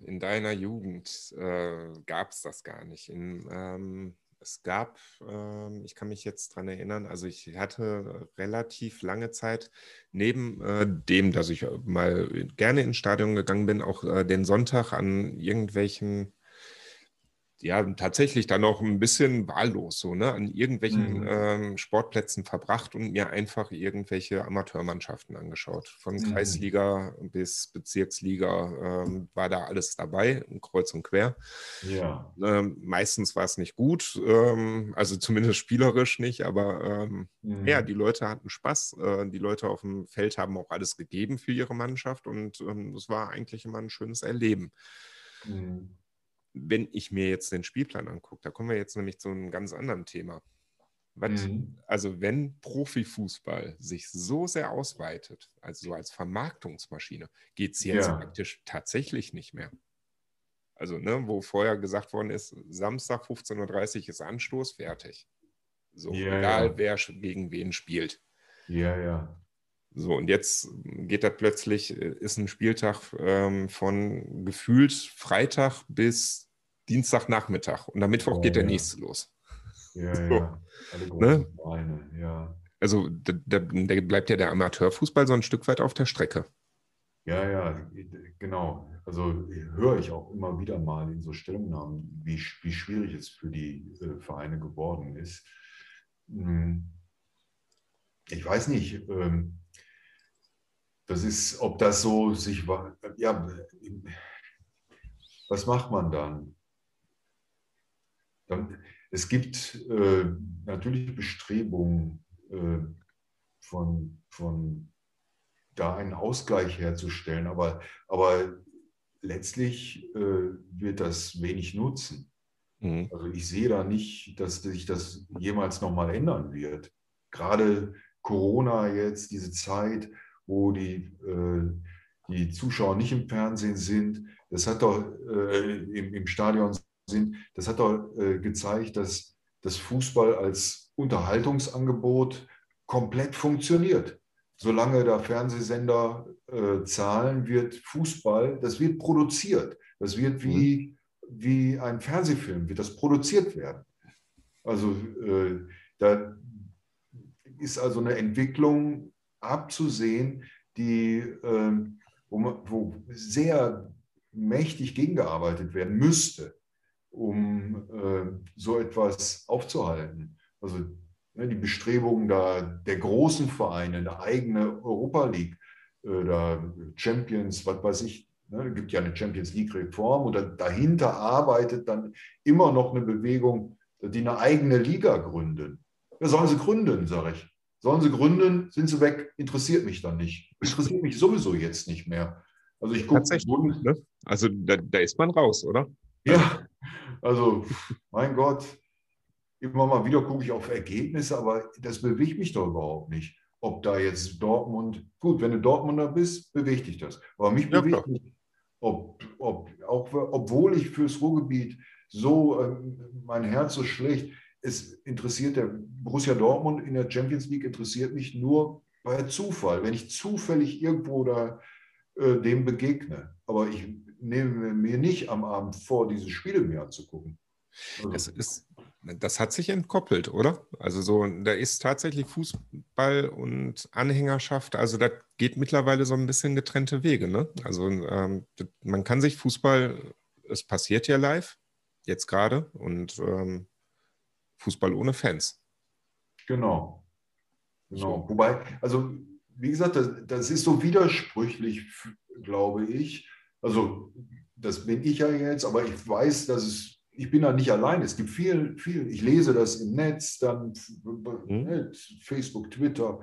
In deiner Jugend äh, gab es das gar nicht. In, ähm, es gab, äh, ich kann mich jetzt daran erinnern, also ich hatte relativ lange Zeit, neben äh, dem, dass ich mal gerne ins Stadion gegangen bin, auch äh, den Sonntag an irgendwelchen ja tatsächlich dann auch ein bisschen wahllos so, ne, an irgendwelchen mhm. ähm, Sportplätzen verbracht und mir einfach irgendwelche Amateurmannschaften angeschaut. Von mhm. Kreisliga bis Bezirksliga ähm, war da alles dabei, kreuz und quer. Ja. Ähm, meistens war es nicht gut, ähm, also zumindest spielerisch nicht, aber ähm, mhm. ja, die Leute hatten Spaß. Äh, die Leute auf dem Feld haben auch alles gegeben für ihre Mannschaft und ähm, es war eigentlich immer ein schönes Erleben. Wenn ich mir jetzt den Spielplan angucke, da kommen wir jetzt nämlich zu einem ganz anderen Thema. Mhm. Also wenn Profifußball sich so sehr ausweitet, also so als Vermarktungsmaschine, geht es jetzt ja. praktisch tatsächlich nicht mehr. Also, ne, wo vorher gesagt worden ist, Samstag 15.30 Uhr ist Anstoß, fertig. So, ja, egal ja. wer gegen wen spielt. Ja, ja. So, und jetzt geht das plötzlich, äh, ist ein Spieltag ähm, von gefühlt Freitag bis Dienstagnachmittag und am Mittwoch oh, geht der ja. nächste los. Ja, so. ja. Alle ne? Beine, ja. Also da, da, da, bleibt ja der Amateurfußball so ein Stück weit auf der Strecke. Ja, ja, genau. Also höre ich auch immer wieder mal in so Stellungnahmen, wie, wie schwierig es für die äh, Vereine geworden ist. Hm. Ich weiß nicht, ähm, das ist, ob das so sich, ja, was macht man dann? Es gibt äh, natürlich Bestrebungen äh, von, von da einen Ausgleich herzustellen, aber, aber letztlich äh, wird das wenig nutzen. Mhm. Also ich sehe da nicht, dass sich das jemals nochmal ändern wird. Gerade Corona jetzt, diese Zeit, wo die, äh, die Zuschauer nicht im Fernsehen sind. Das hat doch äh, im, im, Stadion sind, das hat doch äh, gezeigt, dass das Fußball als Unterhaltungsangebot komplett funktioniert. Solange da Fernsehsender äh, zahlen, wird Fußball, das wird produziert. Das wird wie, mhm. wie ein Fernsehfilm, wird das produziert werden. Also äh, da ist also eine Entwicklung abzusehen, die, ähm, wo, wo sehr mächtig gegengearbeitet werden müsste, um äh, so etwas aufzuhalten. Also ne, die Bestrebungen da, der großen Vereine, eine eigene Europa League, äh, da Champions, was weiß ich, ne, gibt ja eine Champions League-Reform und dahinter arbeitet dann immer noch eine Bewegung, die eine eigene Liga gründen. Ja, sollen sie gründen, sage ich. Sollen sie gründen, sind sie weg, interessiert mich dann nicht. Interessiert mich sowieso jetzt nicht mehr. Also ich gucke. Ne? Also da, da ist man raus, oder? Ja, also mein Gott, immer mal wieder gucke ich auf Ergebnisse, aber das bewegt mich doch überhaupt nicht. Ob da jetzt Dortmund, gut, wenn du Dortmunder bist, bewegt dich das. Aber mich ja, bewegt nicht, ob, ob, auch, obwohl ich fürs Ruhrgebiet so, äh, mein Herz so schlecht, es interessiert der Borussia Dortmund in der Champions League interessiert mich nur bei Zufall, wenn ich zufällig irgendwo da äh, dem begegne. Aber ich nehme mir nicht am Abend vor, diese Spiele mir anzugucken. Also. Es ist, das hat sich entkoppelt, oder? Also so, da ist tatsächlich Fußball und Anhängerschaft, also da geht mittlerweile so ein bisschen getrennte Wege. Ne? Also ähm, man kann sich Fußball, es passiert ja live, jetzt gerade, und ähm, Fußball ohne Fans. Genau. Genau. So. Wobei, also wie gesagt, das, das ist so widersprüchlich, glaube ich. Also das bin ich ja jetzt, aber ich weiß, dass es, ich bin da nicht allein. Es gibt viel, viel, ich lese das im Netz, dann mhm. Facebook, Twitter,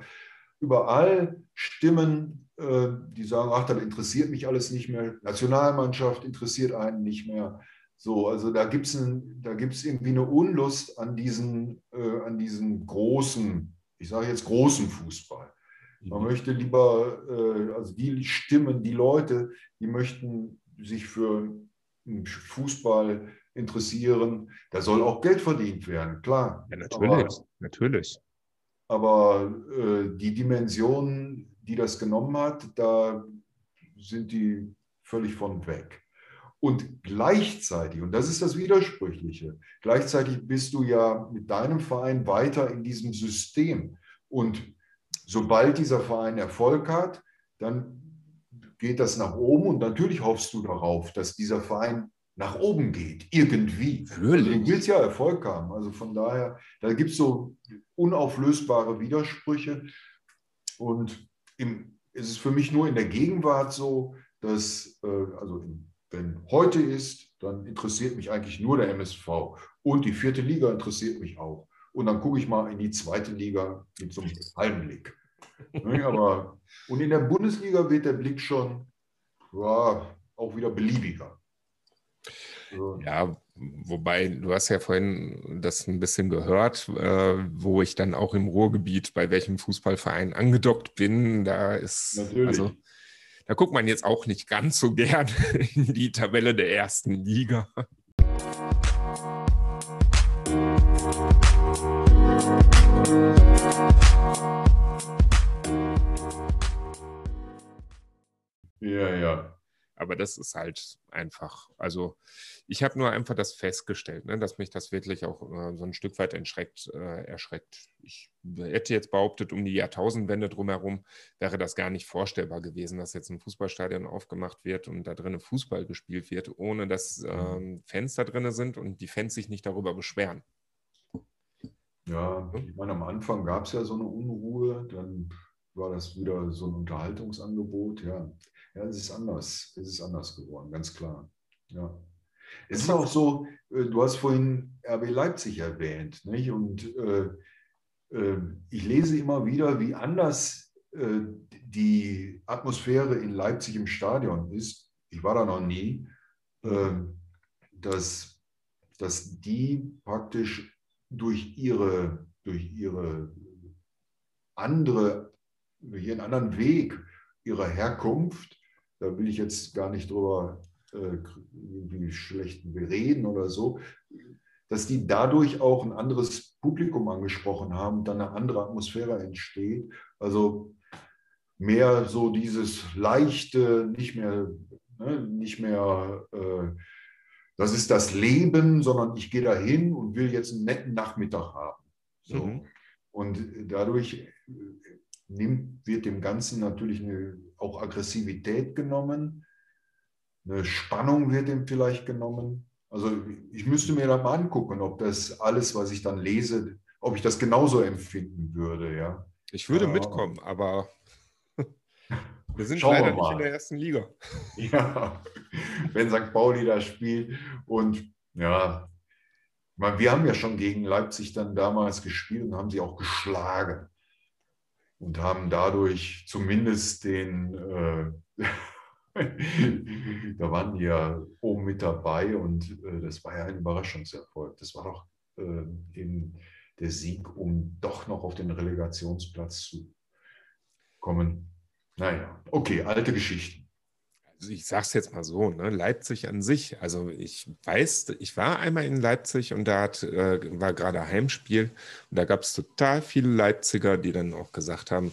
überall Stimmen, äh, die sagen, ach, das interessiert mich alles nicht mehr. Nationalmannschaft interessiert einen nicht mehr. So, also da gibt es irgendwie eine Unlust an diesen, äh, an diesen großen, ich sage jetzt großen Fußball. Man mhm. möchte lieber, äh, also die Stimmen, die Leute, die möchten sich für Fußball interessieren. Da soll auch Geld verdient werden, klar. Ja, natürlich, aber, natürlich. Aber äh, die Dimensionen, die das genommen hat, da sind die völlig von weg. Und gleichzeitig, und das ist das Widersprüchliche, gleichzeitig bist du ja mit deinem Verein weiter in diesem System. Und sobald dieser Verein Erfolg hat, dann geht das nach oben und natürlich hoffst du darauf, dass dieser Verein nach oben geht, irgendwie. Also du willst ja Erfolg haben. Also von daher, da gibt es so unauflösbare Widersprüche. Und im, es ist für mich nur in der Gegenwart so, dass, äh, also wenn heute ist, dann interessiert mich eigentlich nur der MSV. Und die vierte Liga interessiert mich auch. Und dann gucke ich mal in die zweite Liga mit so einem Hallenblick. Ne, aber, und in der Bundesliga wird der Blick schon ja, auch wieder beliebiger. Ja, wobei du hast ja vorhin das ein bisschen gehört, äh, wo ich dann auch im Ruhrgebiet bei welchem Fußballverein angedockt bin. Da ist Natürlich. also da guckt man jetzt auch nicht ganz so gern in die Tabelle der ersten Liga. Ja, ja. Aber das ist halt einfach, also ich habe nur einfach das festgestellt, ne, dass mich das wirklich auch äh, so ein Stück weit erschreckt. Äh, erschreckt. Ich hätte jetzt behauptet, um die Jahrtausendwende drumherum wäre das gar nicht vorstellbar gewesen, dass jetzt ein Fußballstadion aufgemacht wird und da drinnen Fußball gespielt wird, ohne dass mhm. ähm, Fans da drinnen sind und die Fans sich nicht darüber beschweren. Ja, ich meine, am Anfang gab es ja so eine Unruhe, dann war das wieder so ein Unterhaltungsangebot. Ja, ja, es ist anders. Es ist anders geworden, ganz klar. Ja. Es ist auch so, äh, du hast vorhin RB Leipzig erwähnt, nicht? Und äh, äh, ich lese immer wieder, wie anders äh, die Atmosphäre in Leipzig im Stadion ist. Ich war da noch nie, äh, dass, dass die praktisch durch ihre, durch ihre andere, durch ihren anderen Weg ihrer Herkunft da will ich jetzt gar nicht drüber äh, schlecht reden oder so, dass die dadurch auch ein anderes Publikum angesprochen haben, dann eine andere Atmosphäre entsteht. Also mehr so dieses leichte, nicht mehr, ne, nicht mehr, äh, das ist das Leben, sondern ich gehe dahin und will jetzt einen netten Nachmittag haben. So. Mhm. Und dadurch nimmt, wird dem Ganzen natürlich eine, auch Aggressivität genommen, eine Spannung wird dem vielleicht genommen. Also ich müsste mir da mal angucken, ob das alles, was ich dann lese, ob ich das genauso empfinden würde. Ja. Ich würde mitkommen, aber wir sind Schauen leider wir nicht in der ersten Liga. Ja, wenn St. Pauli da spielt und ja, wir haben ja schon gegen Leipzig dann damals gespielt und haben sie auch geschlagen und haben dadurch zumindest den, äh, da waren die ja oben mit dabei und äh, das war ja ein Überraschungserfolg. Das war doch äh, eben der Sieg, um doch noch auf den Relegationsplatz zu kommen. Naja, okay, alte Geschichten also ich sage es jetzt mal so, ne, Leipzig an sich, also ich weiß, ich war einmal in Leipzig und da hat, äh, war gerade Heimspiel und da gab es total viele Leipziger, die dann auch gesagt haben,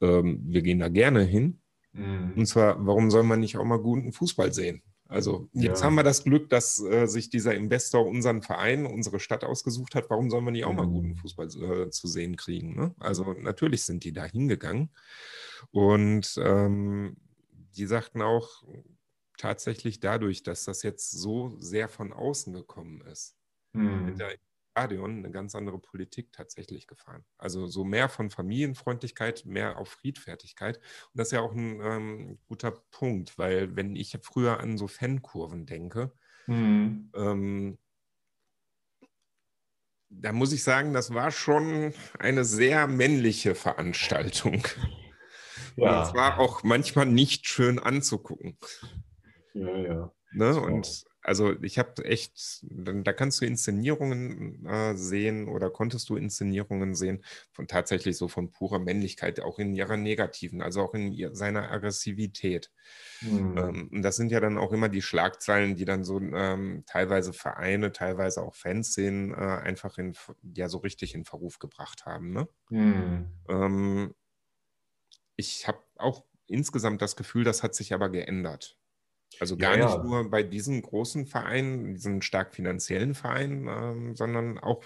ähm, wir gehen da gerne hin. Mhm. Und zwar, warum soll man nicht auch mal guten Fußball sehen? Also jetzt ja. haben wir das Glück, dass äh, sich dieser Investor unseren Verein, unsere Stadt ausgesucht hat. Warum soll man nicht auch mal guten. Fußball äh, zu sehen kriegen? Ne? Also natürlich sind die da hingegangen. Und ähm, die sagten auch tatsächlich dadurch, dass das jetzt so sehr von außen gekommen ist, mhm. mit der Stadion eine ganz andere Politik tatsächlich gefahren. Also so mehr von Familienfreundlichkeit, mehr auf Friedfertigkeit. Und das ist ja auch ein ähm, guter Punkt, weil wenn ich früher an so Fankurven denke, mhm. ähm, da muss ich sagen, das war schon eine sehr männliche Veranstaltung. Ja. Und es war auch manchmal nicht schön anzugucken. Ja, ja. Ne? Und also ich habe echt, da kannst du Inszenierungen äh, sehen oder konntest du Inszenierungen sehen von tatsächlich so von purer Männlichkeit, auch in ihrer negativen, also auch in ihr, seiner Aggressivität. Mhm. Ähm, und das sind ja dann auch immer die Schlagzeilen, die dann so ähm, teilweise Vereine, teilweise auch Fanszenen äh, einfach in, ja so richtig in Verruf gebracht haben. Ne? Mhm. Ähm, ich habe auch insgesamt das Gefühl, das hat sich aber geändert. Also gar ja, nicht ja. nur bei diesen großen Vereinen, diesen stark finanziellen Vereinen, ähm, sondern auch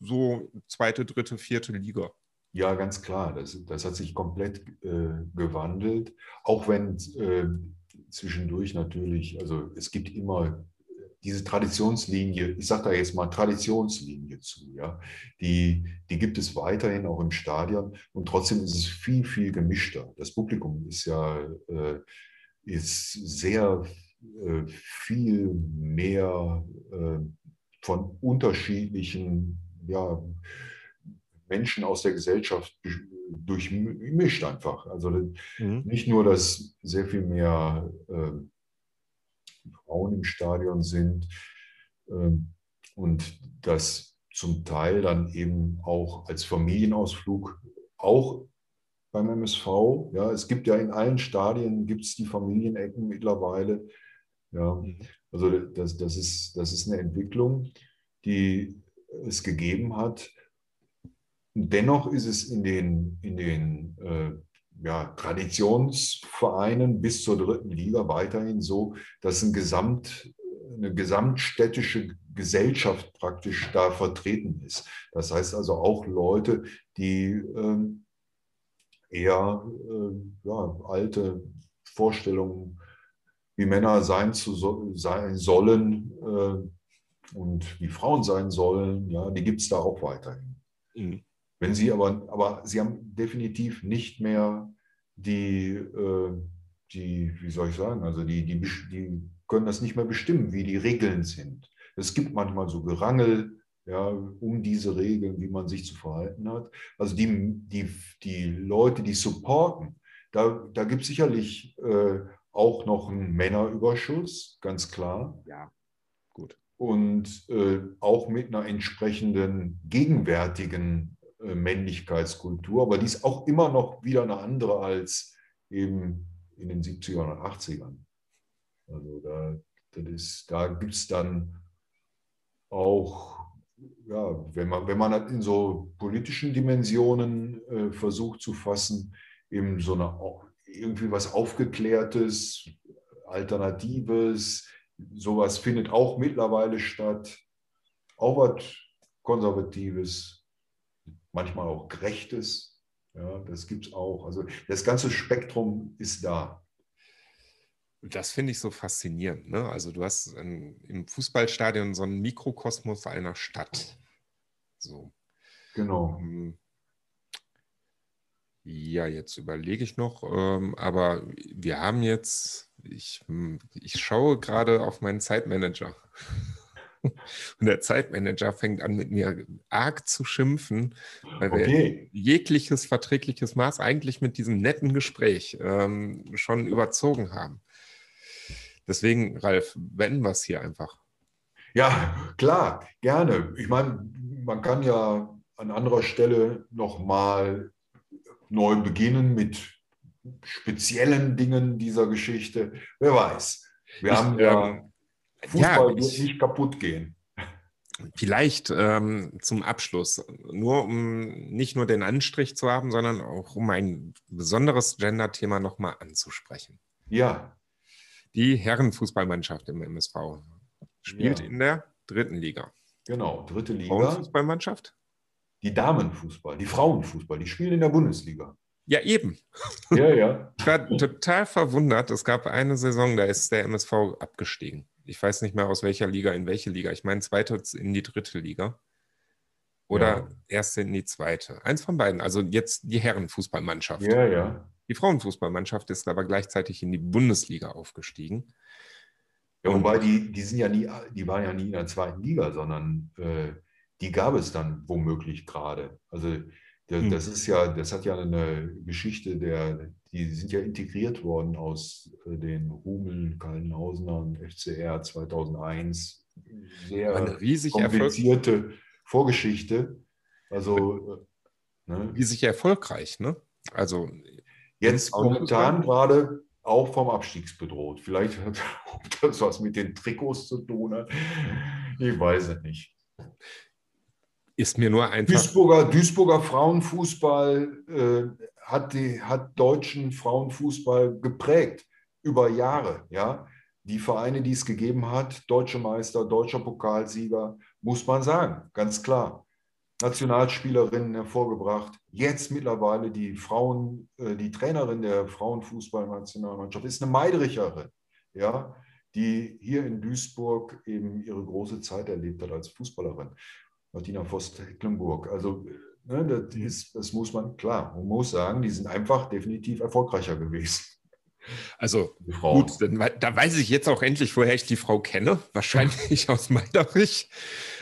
so zweite, dritte, vierte Liga. Ja, ganz klar. Das, das hat sich komplett äh, gewandelt. Auch wenn äh, zwischendurch natürlich, also es gibt immer diese Traditionslinie, ich sage da jetzt mal Traditionslinie zu, ja, die, die gibt es weiterhin auch im Stadion und trotzdem ist es viel, viel gemischter. Das Publikum ist ja äh, ist sehr äh, viel mehr äh, von unterschiedlichen ja, Menschen aus der Gesellschaft durchmischt einfach. Also mhm. nicht nur, dass sehr viel mehr äh, Frauen im Stadion sind ähm, und dass zum Teil dann eben auch als Familienausflug auch beim MSV. Ja, es gibt ja in allen Stadien gibt es die Familienecken mittlerweile. Ja, mhm. also das, das, ist, das ist eine Entwicklung, die es gegeben hat. Dennoch ist es in den, in den äh, ja, Traditionsvereinen bis zur dritten Liga weiterhin so, dass ein Gesamt, eine gesamtstädtische Gesellschaft praktisch da vertreten ist. Das heißt also auch Leute, die ähm, eher äh, ja, alte Vorstellungen, wie Männer sein, zu sein sollen äh, und wie Frauen sein sollen, ja, die gibt es da auch weiterhin. Mhm. Wenn sie aber, aber sie haben definitiv nicht mehr die, äh, die, wie soll ich sagen, also die, die, die können das nicht mehr bestimmen, wie die Regeln sind. Es gibt manchmal so Gerangel ja, um diese Regeln, wie man sich zu verhalten hat. Also die, die, die Leute, die supporten, da, da gibt es sicherlich äh, auch noch einen Männerüberschuss, ganz klar. Ja, gut. Und äh, auch mit einer entsprechenden gegenwärtigen äh, Männlichkeitskultur, aber die ist auch immer noch wieder eine andere als eben in den 70ern und 80ern. Also da, da gibt es dann auch ja, wenn man, wenn man in so politischen Dimensionen äh, versucht zu fassen, eben so eine irgendwie was Aufgeklärtes, Alternatives, sowas findet auch mittlerweile statt. Auch was Konservatives, manchmal auch Gerechtes. Ja, das gibt es auch. Also das ganze Spektrum ist da. Das finde ich so faszinierend. Ne? Also du hast ein, im Fußballstadion so einen Mikrokosmos einer Stadt. So. Genau. Ähm, ja, jetzt überlege ich noch, ähm, aber wir haben jetzt, ich, ich schaue gerade auf meinen Zeitmanager. Und der Zeitmanager fängt an, mit mir arg zu schimpfen, weil okay. wir jegliches verträgliches Maß eigentlich mit diesem netten Gespräch ähm, schon überzogen haben. Deswegen, Ralf, beenden wir es hier einfach. Ja, klar, gerne. Ich meine, man kann ja an anderer Stelle nochmal neu beginnen mit speziellen Dingen dieser Geschichte. Wer weiß. Wir ich, haben ja, ähm, Fußball ja, ich, nicht kaputt gehen. Vielleicht ähm, zum Abschluss, nur um nicht nur den Anstrich zu haben, sondern auch um ein besonderes Gender-Thema nochmal anzusprechen. Ja. Die Herrenfußballmannschaft im MSV spielt ja. in der dritten Liga. Genau, dritte Liga. Frauenfußballmannschaft? Die Damenfußball, die Frauenfußball, die spielen in der Bundesliga. Ja, eben. Ja, ja. Ich war total verwundert. Es gab eine Saison, da ist der MSV abgestiegen. Ich weiß nicht mehr aus welcher Liga in welche Liga. Ich meine, zweite in die dritte Liga. Oder ja. erste in die zweite. Eins von beiden. Also jetzt die Herrenfußballmannschaft. Ja, ja. Die Frauenfußballmannschaft ist aber gleichzeitig in die Bundesliga aufgestiegen. Ja, wobei die, die sind ja nie, die waren ja nie in der zweiten Liga, sondern äh, die gab es dann womöglich gerade. Also hm. das ist ja, das hat ja eine Geschichte, der, die sind ja integriert worden aus äh, den Humeln, Kallenhausenern, FCR 2001. Sehr eine riesig komplizierte Erfolg Vorgeschichte. Also äh, ne? riesig erfolgreich, ne? Also jetzt momentan gerade auch vom Abstiegs bedroht. Vielleicht hat das was mit den Trikots zu tun. Ich weiß es nicht ist mir nur einfach. Duisburger, Duisburger Frauenfußball äh, hat, die, hat deutschen Frauenfußball geprägt über Jahre. Ja? Die Vereine, die es gegeben hat, deutsche Meister, deutscher Pokalsieger, muss man sagen, ganz klar. Nationalspielerinnen hervorgebracht. Jetzt mittlerweile die Frauen, äh, die Trainerin der Frauenfußballnationalmannschaft ist eine Meidricherin, ja, die hier in Duisburg eben ihre große Zeit erlebt hat als Fußballerin. Martina Voss-Tecklenburg. Also ne, das, mhm. ist, das muss man, klar, man muss sagen, die sind einfach definitiv erfolgreicher gewesen. Also gut, dann, da weiß ich jetzt auch endlich, woher ich die Frau kenne. Wahrscheinlich aus Meiderich.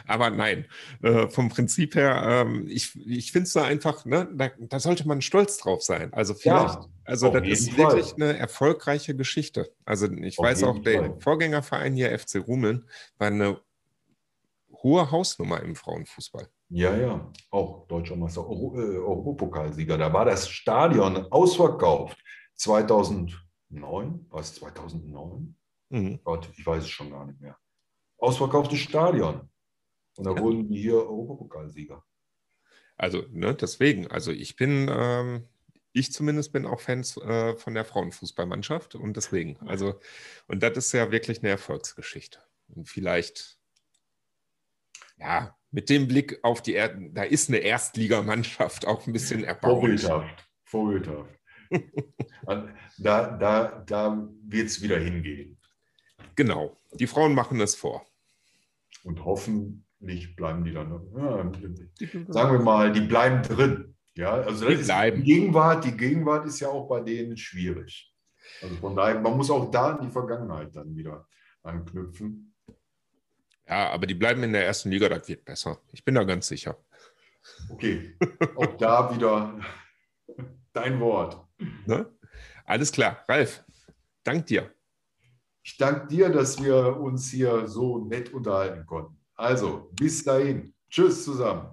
Aber nein, äh, vom Prinzip her, ähm, ich, ich finde es da einfach, ne, da, da, sollte man stolz drauf sein. Also vielleicht, ja, also das ist Fall. wirklich eine erfolgreiche Geschichte. Also ich auf weiß auch, der Fall. Vorgängerverein hier, FC Rumeln, war eine hohe Hausnummer im Frauenfußball. Ja, ja, auch deutscher Meister, äh, Europapokalsieger. Da war das Stadion ausverkauft. 2009, was 2009? Mhm. Gott, ich weiß es schon gar nicht mehr. Ausverkauftes Stadion. Und da ja. wurden die hier Europapokalsieger. Also, ne, deswegen, also ich bin, ähm, ich zumindest bin auch Fans äh, von der Frauenfußballmannschaft und deswegen, also, und das ist ja wirklich eine Erfolgsgeschichte. Und vielleicht ja, mit dem Blick auf die Erde, da ist eine Erstligamannschaft auch ein bisschen erbaulich. Vorbildhaft, vorbildhaft. da da, da wird es wieder hingehen. Genau, die Frauen machen es vor. Und hoffentlich bleiben die dann, ja, sagen wir mal, die bleiben drin. Ja, also die, bleiben. die, Gegenwart, die Gegenwart ist ja auch bei denen schwierig. Also von daher, man muss auch da in die Vergangenheit dann wieder anknüpfen. Ja, aber die bleiben in der ersten Liga, das wird besser. Ich bin da ganz sicher. Okay, auch da wieder dein Wort. Ne? Alles klar, Ralf, dank dir. Ich danke dir, dass wir uns hier so nett unterhalten konnten. Also, bis dahin. Tschüss zusammen.